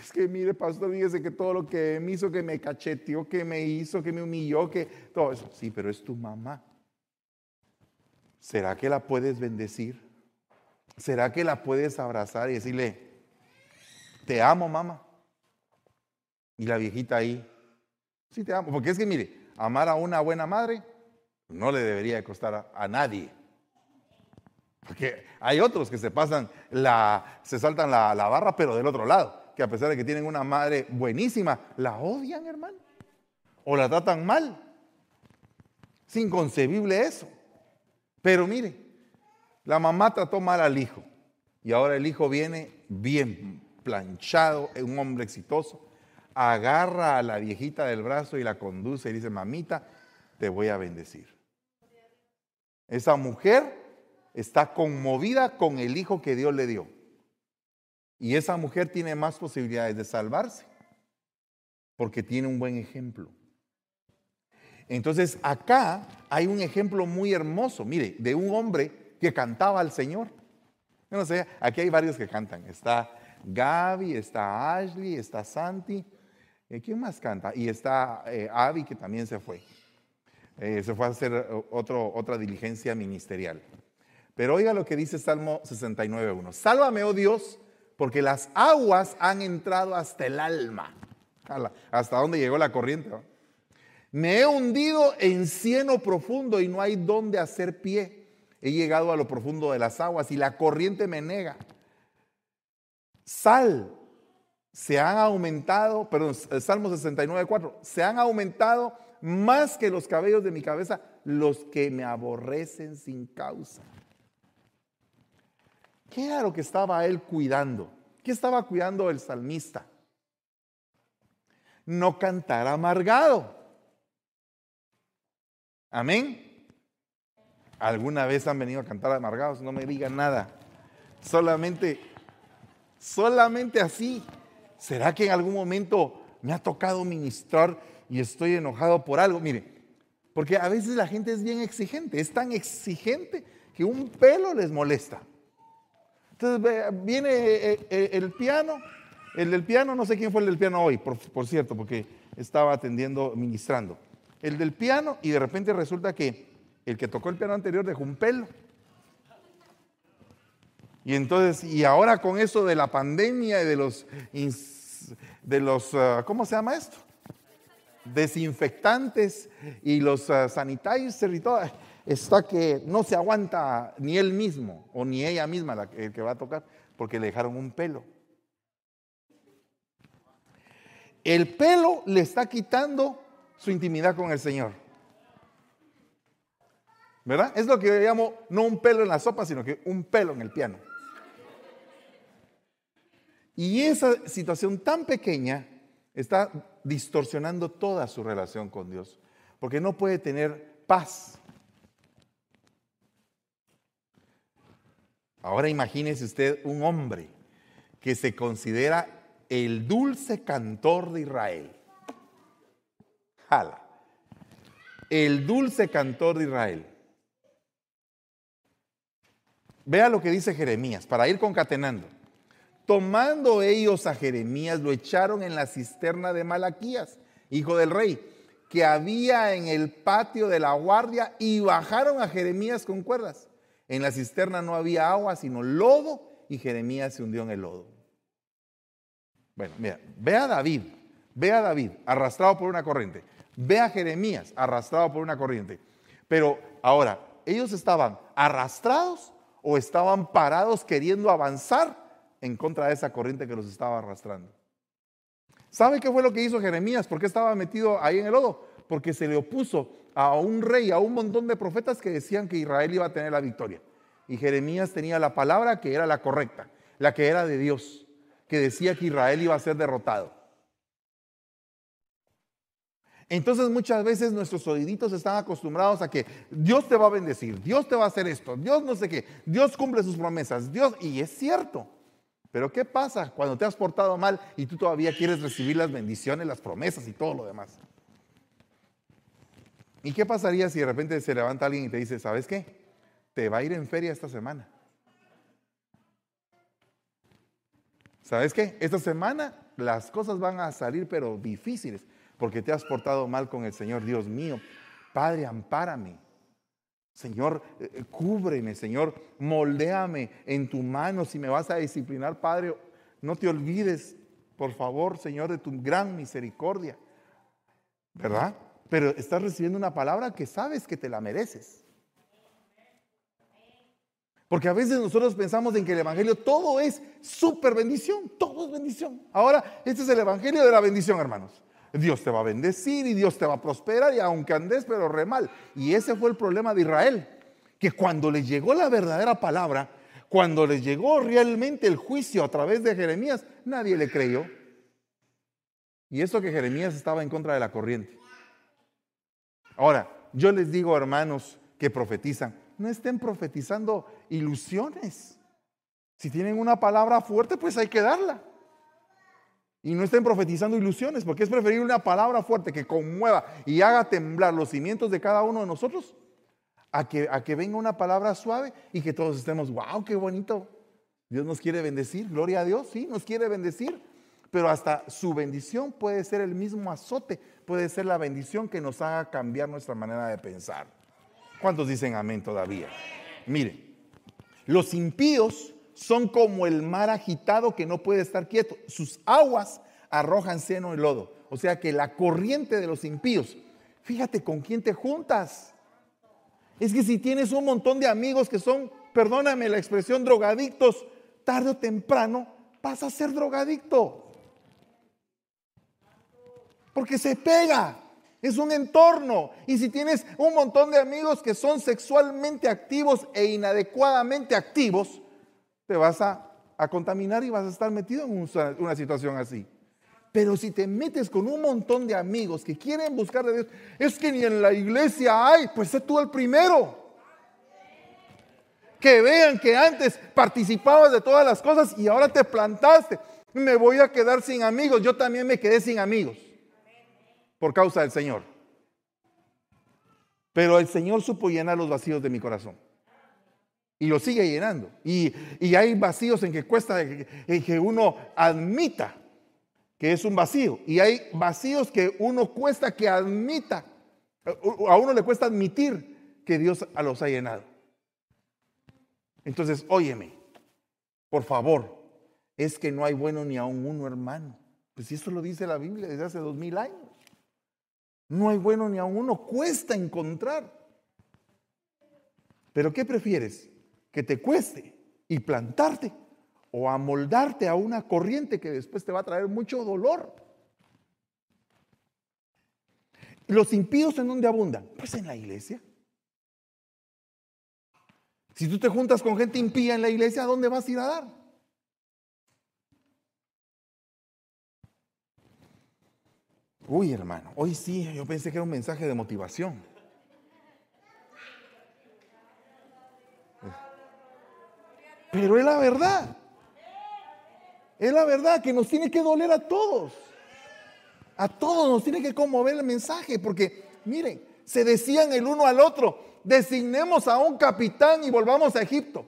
Es que mire, pastor, fíjese que todo lo que me hizo, que me cacheteó, que me hizo, que me humilló, que todo eso. Sí, pero es tu mamá. ¿Será que la puedes bendecir? ¿Será que la puedes abrazar y decirle, te amo, mamá? Y la viejita ahí, sí te amo. Porque es que mire, amar a una buena madre no le debería costar a, nadie. Porque hay otros que se pasan la, se saltan la, la, barra, pero del otro lado, que a pesar de que tienen una madre buenísima, la odian, hermano. O la tratan mal. Es inconcebible eso. Pero mire, la mamá trató mal al hijo. Y ahora el hijo viene bien planchado, un hombre exitoso. Agarra a la viejita del brazo y la conduce y dice, mamita, te voy a bendecir. Esa mujer está conmovida con el hijo que Dios le dio. Y esa mujer tiene más posibilidades de salvarse porque tiene un buen ejemplo. Entonces acá hay un ejemplo muy hermoso, mire, de un hombre que cantaba al Señor. no sé, aquí hay varios que cantan. Está Gaby, está Ashley, está Santi. Eh, ¿Quién más canta? Y está eh, que también se fue. Eh, se fue a hacer eh, otra diligencia ministerial. Pero oiga lo que dice Salmo 69.1. Sálvame, oh Dios, porque las aguas han entrado hasta el alma. Hasta dónde llegó la corriente. Me he hundido en cieno profundo y no hay dónde hacer pie. He llegado a lo profundo de las aguas y la corriente me nega. Sal, se han aumentado, perdón, Salmo 69.4, se han aumentado más que los cabellos de mi cabeza, los que me aborrecen sin causa. ¿Qué era lo que estaba él cuidando? ¿Qué estaba cuidando el salmista? No cantar amargado. Amén. ¿Alguna vez han venido a cantar amargados? No me digan nada. Solamente, solamente así. ¿Será que en algún momento me ha tocado ministrar y estoy enojado por algo. Mire, Porque a veces la gente es bien exigente, es tan exigente que un pelo les molesta. Entonces viene eh, eh, el piano, el del piano, no sé quién fue el del piano hoy, por, por cierto, porque estaba atendiendo, ministrando. El del piano y de repente resulta que el que tocó el piano anterior dejó un pelo. Y entonces, y ahora con eso de la pandemia y de los, de los ah, ¿cómo se llama esto? Desinfectantes y los uh, sanitizers y todo, está que no se aguanta ni él mismo o ni ella misma la, el que va a tocar, porque le dejaron un pelo. El pelo le está quitando su intimidad con el Señor. ¿Verdad? Es lo que yo llamo no un pelo en la sopa, sino que un pelo en el piano. Y esa situación tan pequeña está distorsionando toda su relación con Dios, porque no puede tener paz. Ahora imagínese usted un hombre que se considera el dulce cantor de Israel. Jala. El dulce cantor de Israel. Vea lo que dice Jeremías, para ir concatenando. Tomando ellos a Jeremías, lo echaron en la cisterna de Malaquías, hijo del rey, que había en el patio de la guardia, y bajaron a Jeremías con cuerdas. En la cisterna no había agua, sino lodo, y Jeremías se hundió en el lodo. Bueno, mira, ve a David, ve a David arrastrado por una corriente, ve a Jeremías arrastrado por una corriente. Pero ahora, ¿ellos estaban arrastrados o estaban parados queriendo avanzar en contra de esa corriente que los estaba arrastrando. ¿Sabe qué fue lo que hizo Jeremías? ¿Por qué estaba metido ahí en el lodo? Porque se le opuso a un rey, a un montón de profetas que decían que Israel iba a tener la victoria. Y Jeremías tenía la palabra que era la correcta, la que era de Dios, que decía que Israel iba a ser derrotado. Entonces muchas veces nuestros oíditos están acostumbrados a que Dios te va a bendecir, Dios te va a hacer esto, Dios no sé qué, Dios cumple sus promesas, Dios, y es cierto. Pero ¿qué pasa cuando te has portado mal y tú todavía quieres recibir las bendiciones, las promesas y todo lo demás? ¿Y qué pasaría si de repente se levanta alguien y te dice, ¿sabes qué? Te va a ir en feria esta semana. ¿Sabes qué? Esta semana las cosas van a salir pero difíciles porque te has portado mal con el Señor, Dios mío. Padre, ampárame. Señor, eh, eh, cúbreme, Señor, moldéame en tu mano. Si me vas a disciplinar, Padre, no te olvides, por favor, Señor, de tu gran misericordia. ¿Verdad? Pero estás recibiendo una palabra que sabes que te la mereces. Porque a veces nosotros pensamos en que el Evangelio todo es súper bendición, todo es bendición. Ahora, este es el Evangelio de la bendición, hermanos. Dios te va a bendecir y Dios te va a prosperar y aunque andes pero re mal. Y ese fue el problema de Israel, que cuando les llegó la verdadera palabra, cuando les llegó realmente el juicio a través de Jeremías, nadie le creyó. Y eso que Jeremías estaba en contra de la corriente. Ahora, yo les digo, hermanos que profetizan, no estén profetizando ilusiones. Si tienen una palabra fuerte, pues hay que darla. Y no estén profetizando ilusiones, porque es preferible una palabra fuerte que conmueva y haga temblar los cimientos de cada uno de nosotros, a que, a que venga una palabra suave y que todos estemos, wow, qué bonito. Dios nos quiere bendecir, gloria a Dios, sí, nos quiere bendecir, pero hasta su bendición puede ser el mismo azote, puede ser la bendición que nos haga cambiar nuestra manera de pensar. ¿Cuántos dicen amén todavía? Mire, los impíos son como el mar agitado que no puede estar quieto. Sus aguas arrojan seno y lodo. O sea que la corriente de los impíos, fíjate con quién te juntas. Es que si tienes un montón de amigos que son, perdóname la expresión, drogadictos, tarde o temprano vas a ser drogadicto. Porque se pega. Es un entorno. Y si tienes un montón de amigos que son sexualmente activos e inadecuadamente activos, te vas a, contaminar y vas a estar metido en una, situación así. Pero si te metes con un montón de amigos que quieren buscar de Dios, es que ni en la iglesia hay, pues sé tú el primero. Que vean que antes participabas de todas las cosas y ahora te plantaste. Me voy a quedar sin amigos. Yo también me quedé sin amigos por causa del Señor. Pero el Señor supo llenar los vacíos de mi corazón. Y lo sigue llenando. Y, hay vacíos en que cuesta en que uno admita que es un vacío. Y hay vacíos que uno cuesta que admita. A uno le cuesta admitir que Dios los ha llenado. Entonces, óyeme, por favor, es que no hay bueno ni aún uno, hermano. Pues eso lo dice la Biblia desde hace dos mil años. No hay bueno ni aún uno, cuesta encontrar. Pero ¿qué prefieres? Que te cueste y plantarte o amoldarte a una corriente que después te va a traer mucho dolor. ¿Los impíos en dónde abundan? Pues en la iglesia. Si tú te juntas con gente impía en la iglesia, ¿a dónde vas a ir a dar? Uy, hermano, hoy sí, yo pensé que era un mensaje de motivación. Pero es la verdad. Es la verdad que nos tiene que doler a todos. A todos nos tiene que conmover el mensaje, porque miren, se decían el uno al otro, designemos a un capitán y volvamos a Egipto.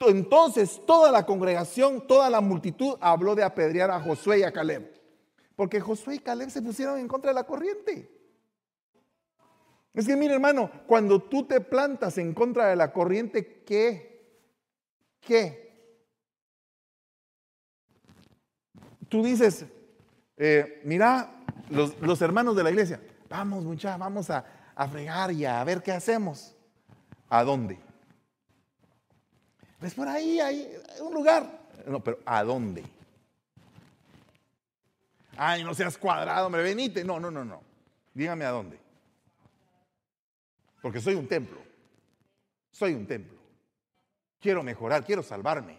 Entonces toda la congregación, toda la multitud habló de apedrear a Josué y a Caleb. Porque Josué y Caleb se pusieron en contra de la corriente. Es que mire hermano, cuando tú te plantas en contra de la corriente, ¿qué? ¿Qué? Tú dices, eh, mira, los, hermanos de la iglesia, vamos muchachos, vamos a, a fregar y a ver qué hacemos. ¿A dónde? Pues por ahí hay un lugar. No, pero ¿a dónde? Ay, no seas cuadrado, me venite. No, no, no, no. Dígame a dónde. Porque soy un templo. Soy un templo. Quiero mejorar, quiero salvarme.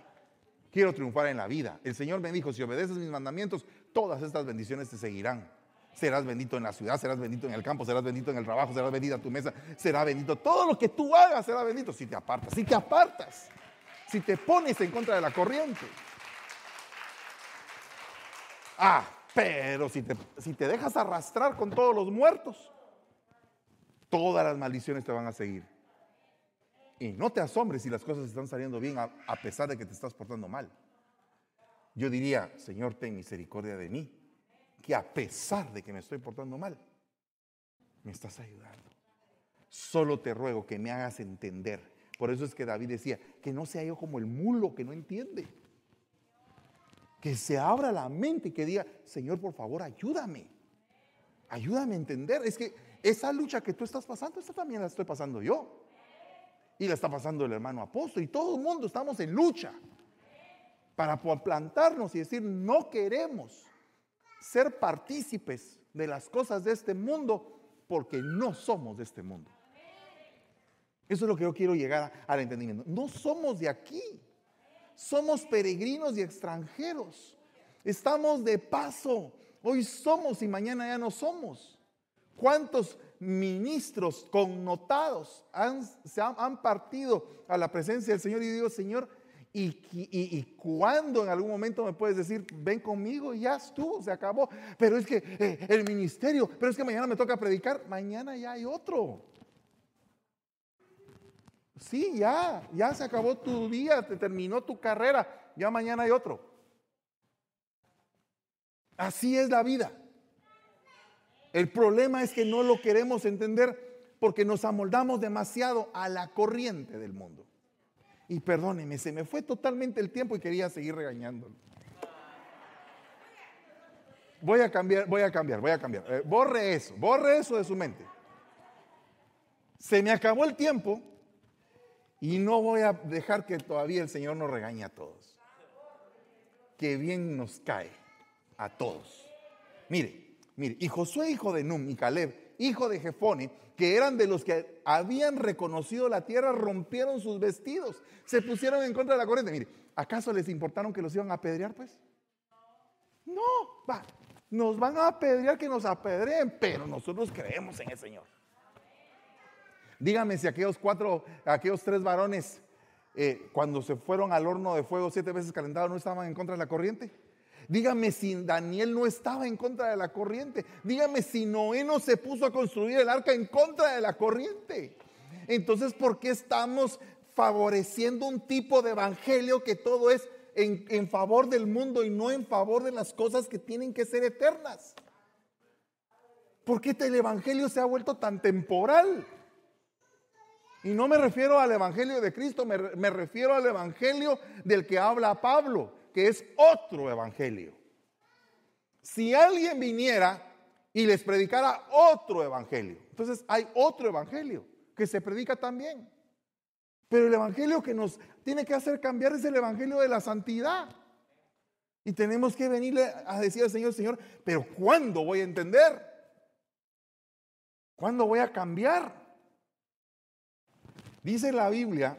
Quiero triunfar en la vida. El Señor me dijo, si obedeces mis mandamientos, todas estas bendiciones te seguirán. Serás bendito en la ciudad, serás bendito en el campo, serás bendito en el trabajo, serás bendito a tu mesa, será bendito. Todo lo que tú hagas será bendito si te apartas, si te apartas, si te pones en contra de la corriente. Ah, pero si te, si te dejas arrastrar con todos los muertos, todas las maldiciones te van a seguir. Y no te asombres si las cosas están saliendo bien a, pesar de que te estás portando mal. Yo diría, Señor, ten misericordia de mí, que a pesar de que me estoy portando mal, me estás ayudando. Solo te ruego que me hagas entender. Por eso es que David decía, que no sea yo como el mulo que no entiende que se abra la mente y que diga, Señor, por favor, ayúdame. Ayúdame a entender. Es que esa lucha que tú estás pasando, esta también la estoy pasando yo. Y la está pasando el hermano apóstol. Y todo el mundo estamos en lucha para plantarnos y decir, no queremos ser partícipes de las cosas de este mundo porque no somos de este mundo. Eso es lo que yo quiero llegar al entendimiento. No somos de aquí. Somos peregrinos y extranjeros. Estamos de paso. Hoy somos y mañana ya no somos. ¿Cuántos ministros connotados han, se han, partido a la presencia del Señor y digo, Señor, y, y, cuando en algún momento me puedes decir, ven conmigo, ya estuvo, se acabó. Pero es que eh, el ministerio, pero es que mañana me toca predicar, mañana ya hay otro. Sí, ya, ya se acabó tu día, te terminó tu carrera, ya mañana hay otro. Así es la vida. El problema es que no lo queremos entender porque nos amoldamos demasiado a la corriente del mundo. Y perdóneme, se me fue totalmente el tiempo y quería seguir regañándolo. Voy a cambiar, voy a cambiar, voy a cambiar. Eh, borre eso, borre eso de su mente. Se me acabó el tiempo y no voy a dejar que todavía el Señor nos regañe a todos. Que bien nos cae a todos. Mire, mire, y Josué, hijo de Num, y Caleb, hijo de Jefone, que eran de los que habían reconocido la tierra, rompieron sus vestidos, se pusieron en contra de la corriente. Mire, ¿acaso les importaron que los iban a apedrear, pues? No, va, nos van a apedrear que nos apedreen, pero nosotros creemos en el Señor. Dígame si aquellos cuatro, aquellos tres varones, eh, cuando se fueron al horno de fuego siete veces calentado, no estaban en contra de la corriente. Dígame si Daniel no estaba en contra de la corriente. Dígame si Noé no se puso a construir el arca en contra de la corriente. Entonces, ¿por qué estamos favoreciendo un tipo de evangelio que todo es en, en favor del mundo y no en favor de las cosas que tienen que ser eternas? ¿Por qué el evangelio se ha vuelto tan temporal? Y no me refiero al Evangelio de Cristo, me, me, refiero al Evangelio del que habla Pablo, que es otro Evangelio. Si alguien viniera y les predicara otro Evangelio, entonces hay otro Evangelio que se predica también. Pero el Evangelio que nos tiene que hacer cambiar es el Evangelio de la santidad. Y tenemos que venirle a decir al Señor, Señor, pero ¿cuándo voy a entender? ¿Cuándo voy a cambiar? Dice la Biblia,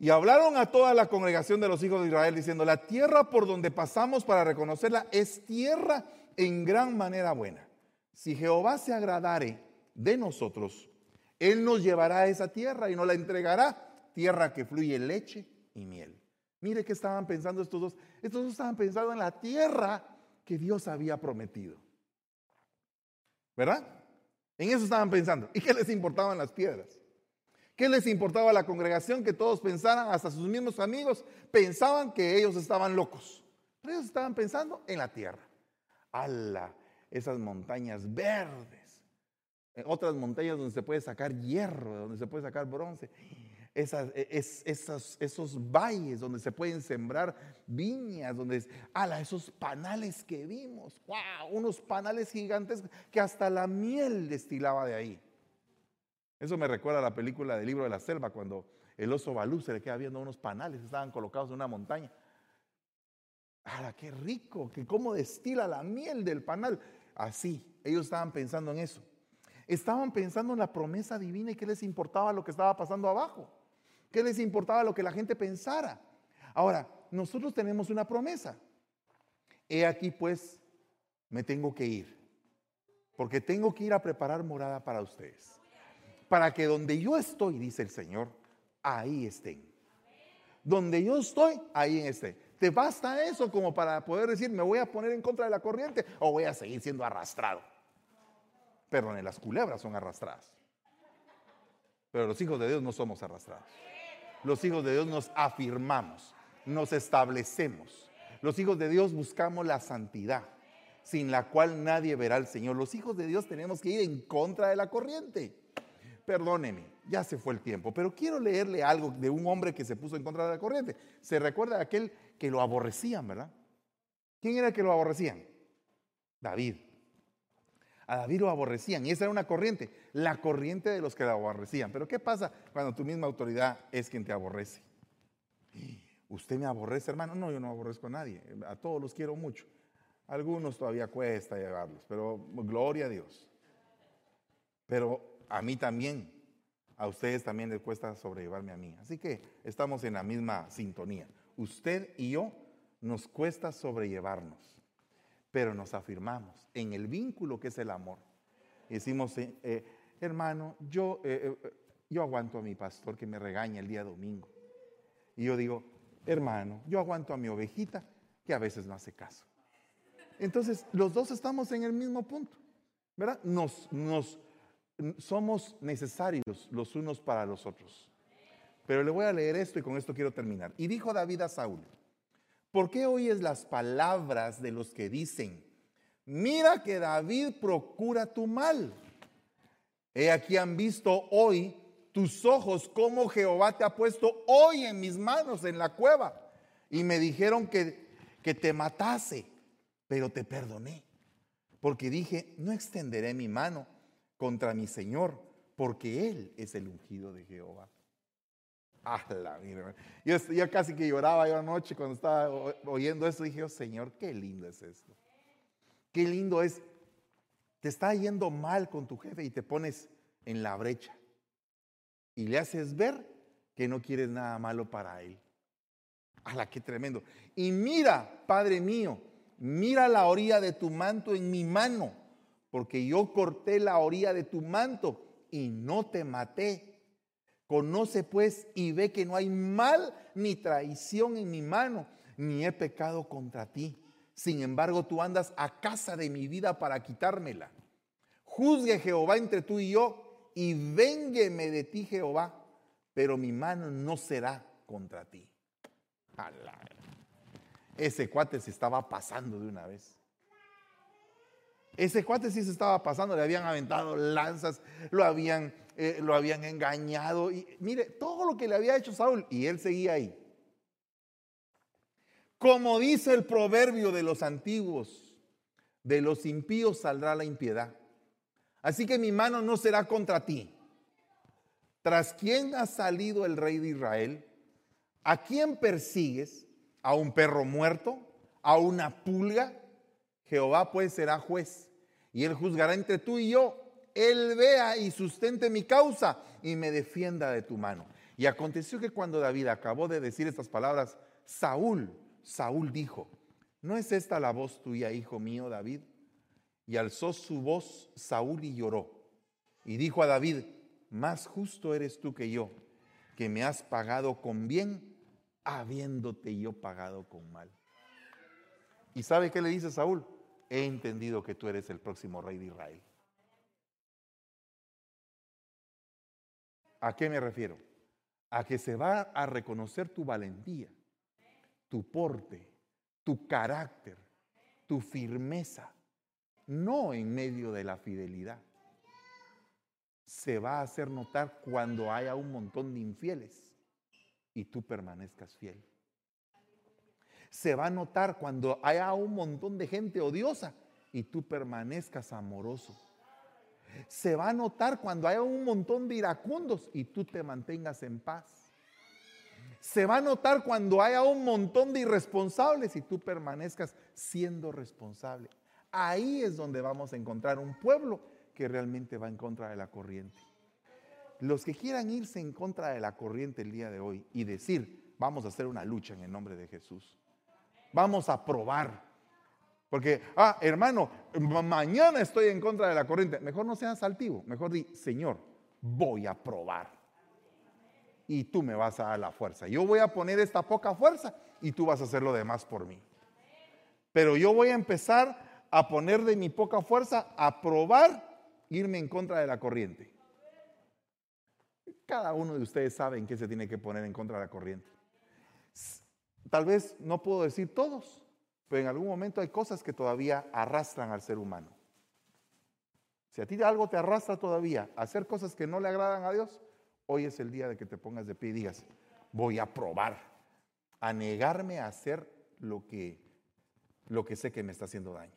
y hablaron a toda la congregación de los hijos de Israel diciendo, la tierra por donde pasamos para reconocerla es tierra en gran manera buena. Si Jehová se agradare de nosotros, Él nos llevará a esa tierra y nos la entregará, tierra que fluye leche y miel. Mire que estaban pensando estos dos. Estos dos estaban pensando en la tierra que Dios había prometido. ¿Verdad? En eso estaban pensando. ¿Y qué les importaban las piedras? ¿Qué les importaba a la congregación que todos pensaran, hasta sus mismos amigos pensaban que ellos estaban locos? Pero ellos estaban pensando en la tierra. ¡Hala! Esas montañas verdes. En otras montañas donde se puede sacar hierro, donde se puede sacar bronce. Esas, e, esos, valles donde se pueden sembrar viñas, donde, ala, esos panales que vimos, wow, unos panales gigantes que hasta la miel destilaba de ahí. Eso me recuerda a la película del libro de la selva, cuando el oso Balú se le queda viendo unos panales, estaban colocados en una montaña. ¡Hala, qué rico! Que cómo destila la miel del panal. Así, ellos estaban pensando en eso. Estaban pensando en la promesa divina y qué les importaba lo que estaba pasando abajo. ¿Qué les importaba lo que la gente pensara? Ahora, nosotros tenemos una promesa. He aquí pues, me tengo que ir. Porque tengo que ir a preparar morada para ustedes para que donde yo estoy, dice el Señor, ahí estén. Donde yo estoy, ahí estén. ¿Te basta eso como para poder decir, me voy a poner en contra de la corriente o voy a seguir siendo arrastrado? Perdón, las culebras son arrastradas. Pero los hijos de Dios no somos arrastrados. Los hijos de Dios nos afirmamos, nos establecemos. Los hijos de Dios buscamos la santidad, sin la cual nadie verá al Señor. Los hijos de Dios tenemos que ir en contra de la corriente perdóneme, ya se fue el tiempo, pero quiero leerle algo de un hombre que se puso en contra de la corriente. Se recuerda de aquel que lo aborrecían, ¿verdad? ¿Quién era el que lo aborrecían? David. A David lo aborrecían y esa era una corriente, la corriente de los que lo aborrecían. Pero ¿qué pasa cuando tu misma autoridad es quien te aborrece? ¿Usted me aborrece, hermano? No, yo no aborrezco a nadie. A todos los quiero mucho. algunos todavía cuesta llevarlos, pero gloria a Dios. Pero a mí también, a ustedes también les cuesta sobrellevarme a mí. Así que estamos en la misma sintonía. Usted y yo nos cuesta sobrellevarnos, pero nos afirmamos en el vínculo que es el amor. decimos, eh, eh, hermano, yo, eh, yo aguanto a mi pastor que me regaña el día domingo. Y yo digo, hermano, yo aguanto a mi ovejita que a veces no hace caso. Entonces, los dos estamos en el mismo punto, ¿verdad? Nos, nos, somos necesarios los unos para los otros. Pero le voy a leer esto y con esto quiero terminar. Y dijo David a Saúl, ¿por qué oyes las palabras de los que dicen, mira que David procura tu mal? He aquí han visto hoy tus ojos como Jehová te ha puesto hoy en mis manos en la cueva. Y me dijeron que, que te matase, pero te perdoné. Porque dije, no extenderé mi mano contra mi Señor, porque Él es el ungido de Jehová. ¡Hala! Yo, casi que lloraba yo anoche cuando estaba oyendo esto. Dije, oh, Señor, qué lindo es esto. Qué lindo es. Te está yendo mal con tu jefe y te pones en la brecha. Y le haces ver que no quieres nada malo para él. ¡Hala, qué tremendo! Y mira, Padre mío, mira la orilla de tu manto en mi mano porque yo corté la orilla de tu manto y no te maté. Conoce pues y ve que no hay mal ni traición en mi mano, ni he pecado contra ti. Sin embargo, tú andas a casa de mi vida para quitármela. Juzgue Jehová entre tú y yo y véngueme de ti Jehová, pero mi mano no será contra ti. Ese cuate se estaba pasando de una vez. Ese cuate sí se estaba pasando, le habían aventado lanzas, lo habían, eh, lo habían engañado. Y mire, todo lo que le había hecho Saúl, y él seguía ahí. Como dice el proverbio de los antiguos, de los impíos saldrá la impiedad. Así que mi mano no será contra ti. ¿Tras quién ha salido el rey de Israel? ¿A quién persigues? ¿A un perro muerto? ¿A una pulga? Jehová pues será juez y él juzgará entre tú y yo. Él vea y sustente mi causa y me defienda de tu mano. Y aconteció que cuando David acabó de decir estas palabras, Saúl, Saúl dijo, ¿no es esta la voz tuya, hijo mío, David? Y alzó su voz Saúl y lloró. Y dijo a David, más justo eres tú que yo, que me has pagado con bien, habiéndote yo pagado con mal. ¿Y sabe qué le dice Saúl? He entendido que tú eres el próximo rey de Israel. ¿A qué me refiero? A que se va a reconocer tu valentía, tu porte, tu carácter, tu firmeza, no en medio de la fidelidad. Se va a hacer notar cuando haya un montón de infieles y tú permanezcas fiel. Se va a notar cuando haya un montón de gente odiosa y tú permanezcas amoroso. Se va a notar cuando haya un montón de iracundos y tú te mantengas en paz. Se va a notar cuando haya un montón de irresponsables y tú permanezcas siendo responsable. Ahí es donde vamos a encontrar un pueblo que realmente va en contra de la corriente. Los que quieran irse en contra de la corriente el día de hoy y decir, vamos a hacer una lucha en el nombre de Jesús. Vamos a probar. Porque, ah, hermano, mañana estoy en contra de la corriente. Mejor no seas altivo. Mejor di, Señor, voy a probar. Y tú me vas a dar la fuerza. Yo voy a poner esta poca fuerza y tú vas a hacer lo demás por mí. Pero yo voy a empezar a poner de mi poca fuerza a probar irme en contra de la corriente. Cada uno de ustedes sabe en qué se tiene que poner en contra de la corriente. Tal vez no puedo decir todos, pero en algún momento hay cosas que todavía arrastran al ser humano. Si a ti algo te arrastra todavía a hacer cosas que no le agradan a Dios, hoy es el día de que te pongas de pie y digas, voy a probar, a negarme a hacer lo que, lo que sé que me está haciendo daño.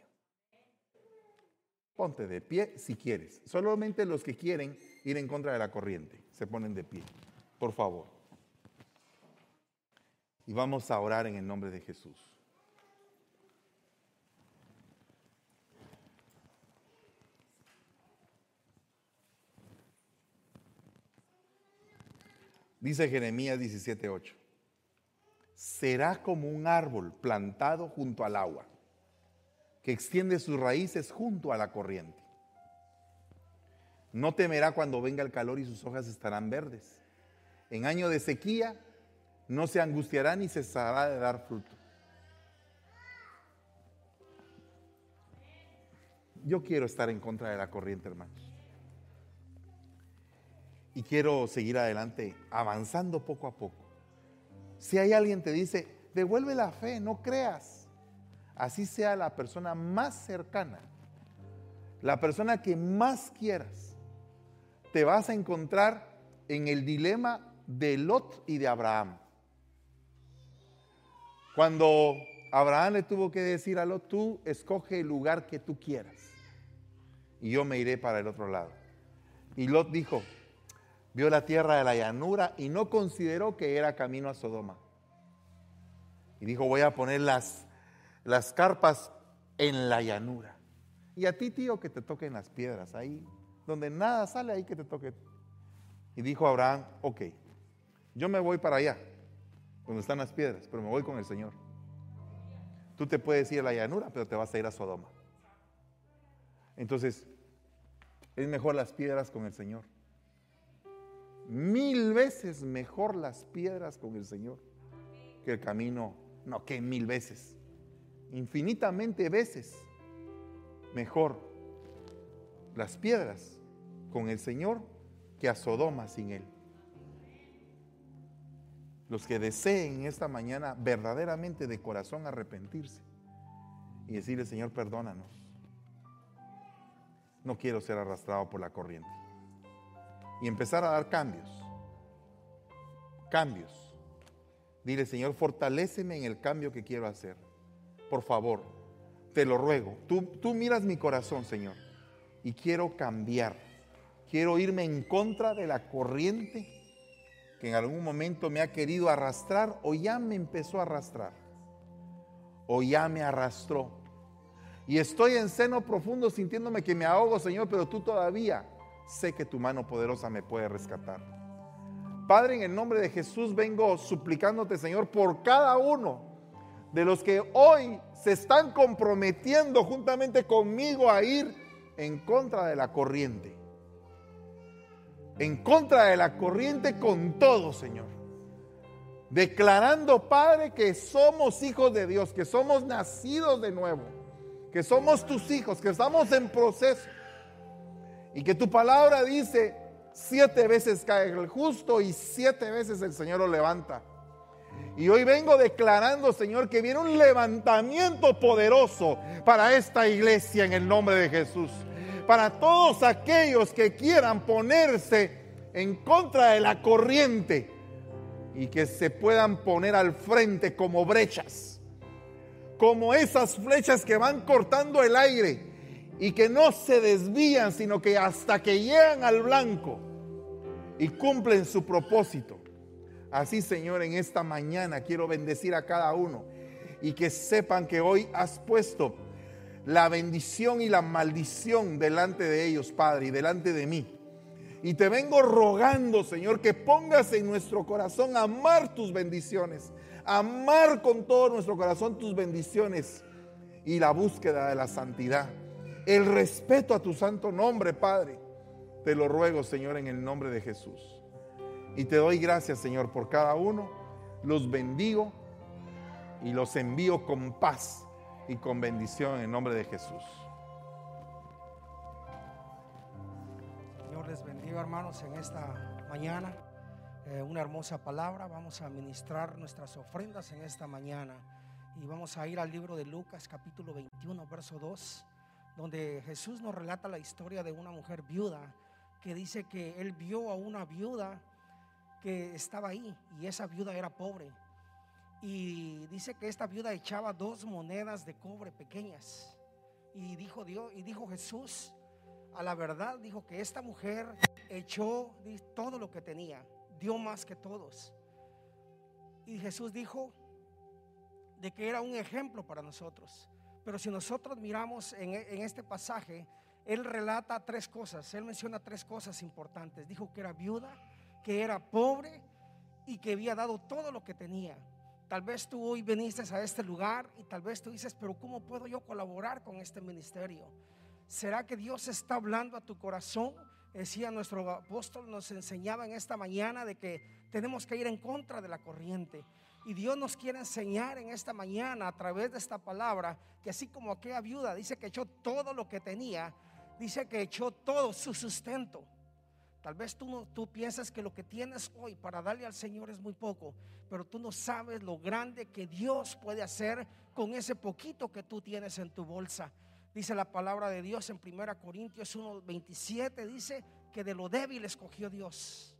Ponte de pie si quieres. Solamente los que quieren ir en contra de la corriente se ponen de pie. Por favor. Y vamos a orar en el nombre de Jesús. Dice Jeremías 17:8. Será como un árbol plantado junto al agua, que extiende sus raíces junto a la corriente. No temerá cuando venga el calor y sus hojas estarán verdes. En año de sequía no se angustiará ni cesará de dar fruto. Yo quiero estar en contra de la corriente, hermanos. Y quiero seguir adelante, avanzando poco a poco. Si hay alguien que te dice, devuelve la fe, no creas. Así sea la persona más cercana, la persona que más quieras, te vas a encontrar en el dilema de Lot y de Abraham. Cuando Abraham le tuvo que decir a Lot, tú escoge el lugar que tú quieras y yo me iré para el otro lado. Y Lot dijo, vio la tierra de la llanura y no consideró que era camino a Sodoma. Y dijo, voy a poner las, las carpas en la llanura. Y a ti, tío, que te toquen las piedras, ahí donde nada sale, ahí que te toque. Y dijo Abraham, ok, yo me voy para allá donde están las piedras, pero me voy con el Señor. Tú te puedes ir a la llanura, pero te vas a ir a Sodoma. Entonces, es mejor las piedras con el Señor. Mil veces mejor las piedras con el Señor que el camino No, que mil veces. Infinitamente veces. Mejor las piedras con el Señor que a Sodoma sin Él. Los que deseen esta mañana verdaderamente de corazón arrepentirse y decirle, Señor, perdónanos. No quiero ser arrastrado por la corriente. Y empezar a dar cambios. Cambios. Dile, Señor, fortaléceme en el cambio que quiero hacer. Por favor, te lo ruego. Tú, tú miras mi corazón, Señor. Y quiero cambiar. Quiero irme en contra de la corriente que en algún momento me ha querido arrastrar o ya me empezó a arrastrar. O ya me arrastró. Y estoy en seno profundo sintiéndome que me ahogo, Señor, pero tú todavía sé que tu mano poderosa me puede rescatar. Padre, en el nombre de Jesús vengo suplicándote, Señor, por cada uno de los que hoy se están comprometiendo juntamente conmigo a ir en contra de la corriente. En contra de la corriente con todo, Señor. Declarando, Padre, que somos hijos de Dios, que somos nacidos de nuevo, que somos tus hijos, que estamos en proceso. Y que tu palabra dice, siete veces cae el justo y siete veces el Señor lo levanta. Y hoy vengo declarando, Señor, que viene un levantamiento poderoso para esta iglesia en el nombre de Jesús. Para todos aquellos que quieran ponerse en contra de la corriente y que se puedan poner al frente como brechas, como esas flechas que van cortando el aire y que no se desvían, sino que hasta que llegan al blanco y cumplen su propósito. Así, Señor, en esta mañana quiero bendecir a cada uno y que sepan que hoy has puesto la bendición y la maldición delante de ellos, Padre, y delante de mí. Y te vengo rogando, Señor, que pongas en nuestro corazón amar tus bendiciones, amar con todo nuestro corazón tus bendiciones y la búsqueda de la santidad, el respeto a tu santo nombre, Padre. Te lo ruego, Señor, en el nombre de Jesús. Y te doy gracias, Señor, por cada uno. Los bendigo y los envío con paz y con bendición en el nombre de Jesús. Señor les bendiga, hermanos, en esta mañana. Eh, una hermosa palabra. Vamos a ministrar nuestras ofrendas en esta mañana. Y vamos a ir al libro de Lucas, capítulo 21, verso 2, donde Jesús nos relata la historia de una mujer viuda que dice que él vio a una viuda que estaba ahí y esa viuda era pobre. Y dice que esta viuda echaba dos monedas de cobre pequeñas. Y dijo Dios, y dijo Jesús, a la verdad, dijo que esta mujer echó todo lo que tenía, dio más que todos. Y Jesús dijo de que era un ejemplo para nosotros. Pero si nosotros miramos en, en este pasaje, él relata tres cosas, él menciona tres cosas importantes. Dijo que era viuda, que era pobre y que había dado todo lo que tenía. Tal vez tú hoy viniste a este lugar y tal vez tú dices, pero ¿cómo puedo yo colaborar con este ministerio? ¿Será que Dios está hablando a tu corazón? Decía nuestro apóstol, nos enseñaba en esta mañana de que tenemos que ir en contra de la corriente. Y Dios nos quiere enseñar en esta mañana a través de esta palabra que así como aquella viuda dice que echó todo lo que tenía, dice que echó todo su sustento. Tal vez tú, no, tú piensas que lo que tienes hoy para darle al Señor es muy poco, pero tú no sabes lo grande que Dios puede hacer con ese poquito que tú tienes en tu bolsa. Dice la palabra de Dios en 1 Corintios 1:27, dice que de lo débil escogió Dios.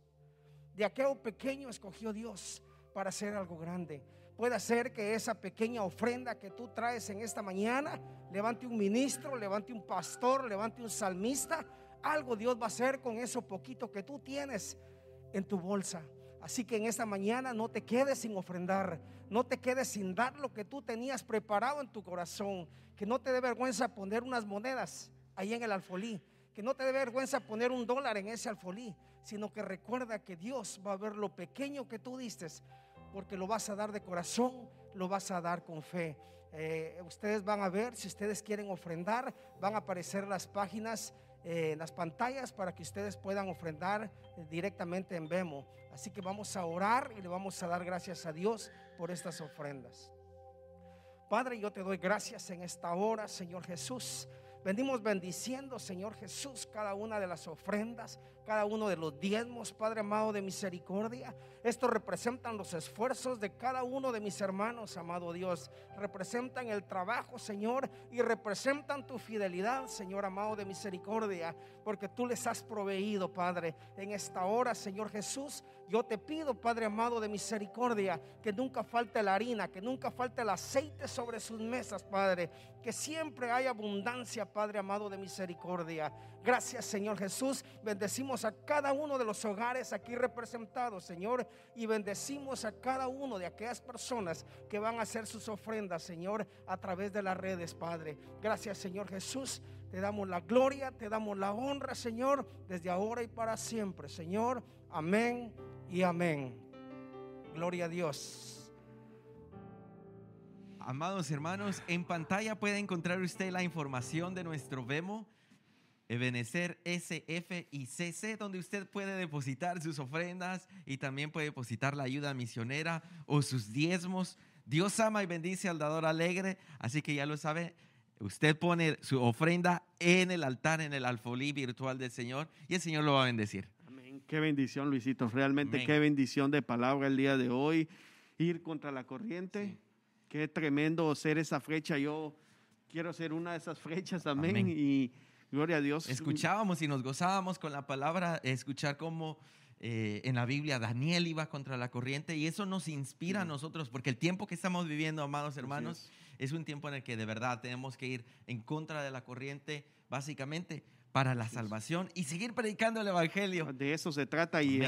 De aquello pequeño escogió Dios para hacer algo grande. Puede ser que esa pequeña ofrenda que tú traes en esta mañana levante un ministro, levante un pastor, levante un salmista algo Dios va a hacer con eso poquito que tú tienes en tu bolsa. Así que en esta mañana no te quedes sin ofrendar, no te quedes sin dar lo que tú tenías preparado en tu corazón, que no te dé vergüenza poner unas monedas ahí en el alfolí, que no te dé vergüenza poner un dólar en ese alfolí, sino que recuerda que Dios va a ver lo pequeño que tú diste, porque lo vas a dar de corazón, lo vas a dar con fe. Eh, ustedes van a ver, si ustedes quieren ofrendar, van a aparecer las páginas eh, las pantallas para que ustedes puedan ofrendar eh, directamente en Vemo. Así que vamos a orar y le vamos a dar gracias a Dios por estas ofrendas. Padre, yo te doy gracias en esta hora, Señor Jesús. Venimos bendiciendo, Señor Jesús, cada una de las ofrendas, cada uno de los diezmos, Padre amado de misericordia. Estos representan los esfuerzos de cada uno de mis hermanos, amado Dios. Representan el trabajo, Señor, y representan tu fidelidad, Señor amado de misericordia, porque tú les has proveído, Padre. En esta hora, Señor Jesús, yo te pido, Padre amado de misericordia, que nunca falte la harina, que nunca falte el aceite sobre sus mesas, Padre. Que siempre haya abundancia, Padre amado de misericordia. Gracias, Señor Jesús. Bendecimos a cada uno de los hogares aquí representados, Señor, y bendecimos a cada uno de aquellas personas que van a hacer sus ofrendas, Señor, a través de las redes, Padre. Gracias, Señor Jesús. Te damos la gloria, te damos la honra, Señor, desde ahora y para siempre, Señor. Amén y amén. Gloria a Dios. Amados hermanos, en pantalla puede encontrar usted la información de nuestro Vemo, Ebenecer SF y CC, donde usted puede depositar sus ofrendas y también puede depositar la ayuda misionera o sus diezmos. Dios ama y bendice al dador alegre, así que ya lo sabe, usted pone su ofrenda en el altar, en el alfolí virtual del Señor y el Señor lo va a bendecir. Amén. Qué bendición, Luisito. Realmente Amén. qué bendición de palabra el día de hoy. Ir contra la corriente. Sí. Qué tremendo ser esa flecha. Yo quiero ser una de esas flechas. Amén. Amén. Y gloria a Dios. Escuchábamos y nos gozábamos con la palabra, escuchar cómo eh, en la Biblia Daniel iba contra la corriente y eso nos inspira a nosotros, porque el tiempo que estamos viviendo, amados hermanos, es un tiempo en el que de verdad tenemos que ir en contra de la corriente, básicamente para la salvación y seguir predicando el Evangelio. De eso se trata y.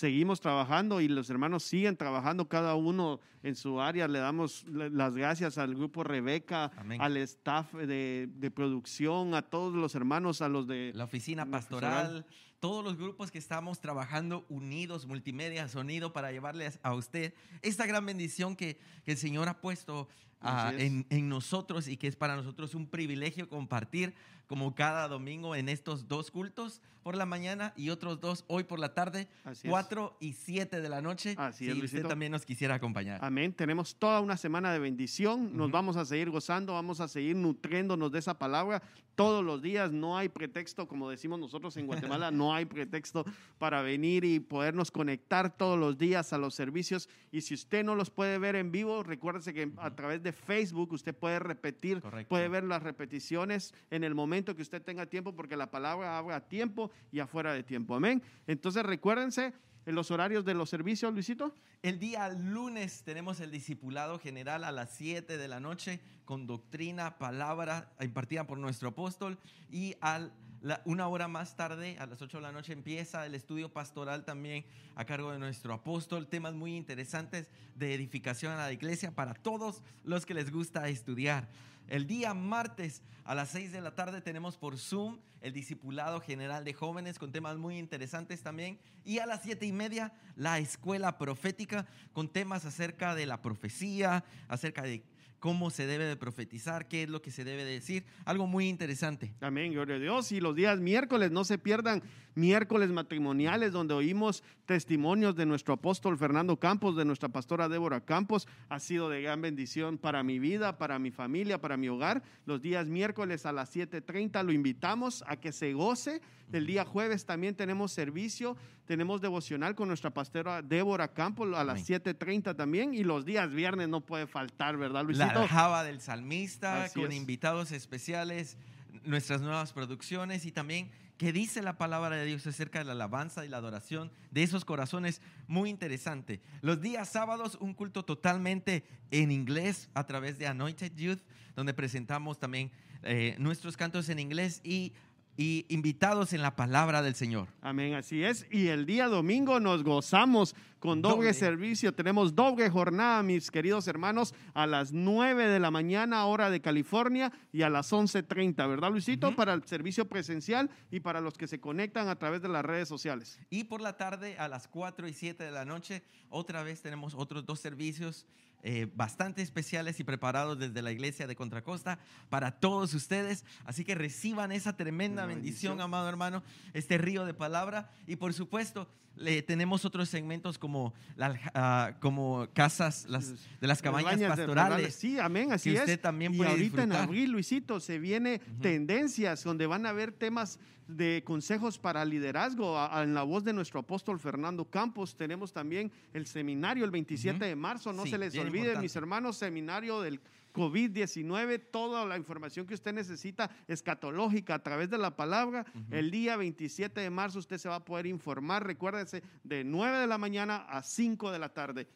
seguimos trabajando y los hermanos siguen trabajando cada uno en su área. Le damos la- las gracias al grupo Rebeca, Amén. al staff de, de producción, a todos los hermanos, a los de La oficina pastoral, pastoral. todos los grupos que estamos trabajando unidos, multimedia, sonido, para llevarles a usted esta gran bendición que, que el Señor ha puesto es. en, en nosotros y que es para nosotros un privilegio compartir como cada domingo en estos dos cultos por la mañana y otros dos hoy por la tarde, Así es. 4 y 7 de la noche. Así si es, usted también nos quisiera acompañar. Amén. Tenemos toda una semana de bendición. Nos vamos a seguir gozando, vamos a seguir nutriéndonos de esa palabra todos los días. No hay pretexto, como decimos nosotros en Guatemala, no hay pretexto para venir y podernos conectar todos los días a los servicios. Y si usted no los puede ver en vivo, recuérdese que a través de Facebook usted puede repetir, Correcto. puede ver las repeticiones en el momento que usted tenga tiempo, porque la palabra habla a tiempo y afuera de tiempo. Amén. Entonces recuérdense en los horarios de los servicios, Luisito. El día lunes tenemos el discipulado general a las 7 de la noche con doctrina, palabra impartida por nuestro apóstol y a la- una hora más tarde, a las 8 de la noche, empieza el estudio pastoral también a cargo de nuestro apóstol. Temas muy interesantes de edificación a la iglesia para todos los que les gusta estudiar. El día martes a las 6 de la tarde tenemos por Zoom el discipulado general de jóvenes con temas muy interesantes también. Y a las 7 y media la escuela profética con temas acerca de la profecía, acerca de cómo se debe de profetizar, qué es lo que se debe de decir. Algo muy interesante. Amén, gloria a Dios. Y los días miércoles, no se pierdan miércoles matrimoniales donde oímos testimonios de nuestro apóstol Fernando Campos, de nuestra pastora Débora Campos. Ha sido de gran bendición para mi vida, para mi familia, para mi hogar. Los días miércoles a las 7.30 lo invitamos a que se goce. El día jueves también tenemos servicio, tenemos devocional con nuestra pastora Débora Campos a las Amén. 7.30 también. Y los días viernes no puede faltar, ¿verdad, Luisito? La aljaba del salmista Así con es. invitados especiales, nuestras nuevas producciones y también que dice la palabra de Dios acerca de la alabanza y la adoración de esos corazones muy interesante. Los días sábados un culto totalmente en inglés a través de Anointed Youth, donde presentamos también eh, nuestros cantos en inglés y, y invitados en la palabra del Señor. Amén, así es. Y el día domingo nos gozamos con doble, Doble. servicio. Tenemos doble jornada, mis queridos hermanos, a las 9 de la mañana, hora de California, y a las 11.30, ¿verdad, Luisito? Para el servicio presencial y para los que se conectan a través de las redes sociales. Y por la tarde a las 4 y 7 de la noche, otra vez tenemos otros dos servicios eh, bastante especiales y preparados desde la iglesia de Contracosta para todos ustedes. Así que reciban esa tremenda bendición, bendición. amado hermano, este río de palabra. Y por supuesto, le, tenemos otros segmentos como, la, ah, como casas las, de las cabañas pastorales. Sí, amén, así que es. usted también y puede ahorita en abril, Luisito, se viene tendencias donde van a haber temas de consejos para liderazgo a- a- en la voz de nuestro apóstol Fernando Campos. Tenemos también el seminario el 27 de marzo. No Sí, se les olvide, importante. mis hermanos, seminario del COVID-19, toda la información que usted necesita escatológica a través de la palabra. El día 27 de marzo usted se va a poder informar, recuérdese, de 9 de la mañana a 5 de la tarde.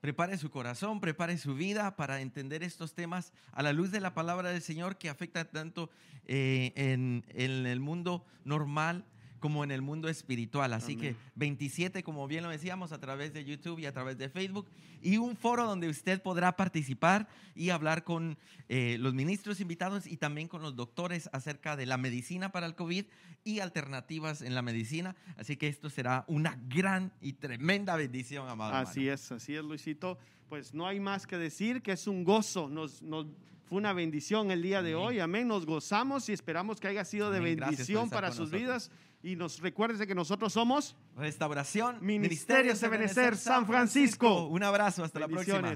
Prepare su corazón, prepare su vida para entender estos temas a la luz de la palabra del Señor que afecta tanto eh, en, en el mundo normal como en el mundo espiritual. Así Amén. que 27, como bien lo decíamos, a través de YouTube y a través de Facebook, y un foro donde usted podrá participar y hablar con eh, los ministros invitados y también con los doctores acerca de la medicina para el COVID y alternativas en la medicina. Así que esto será una gran y tremenda bendición, amado. Así es, así es, Luisito. Pues no hay más que decir que es un gozo. Nos, nos- fue una bendición el día de Amén. hoy. Amén. Nos gozamos y esperamos que haya sido de Amén. Por bendición para sus nosotros. vidas. Y nos recuerden que nosotros somos Restauración, Ministerios Ebenezer, San Francisco. Un abrazo, hasta la próxima.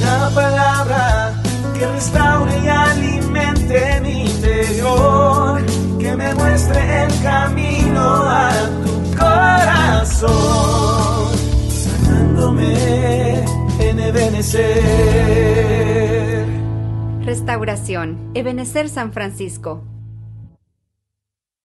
La palabra que restaure y alimente mi interior, que me muestre el camino a tu corazón, sanándome en Ebenecer. Restauración. Ebenecer San Francisco.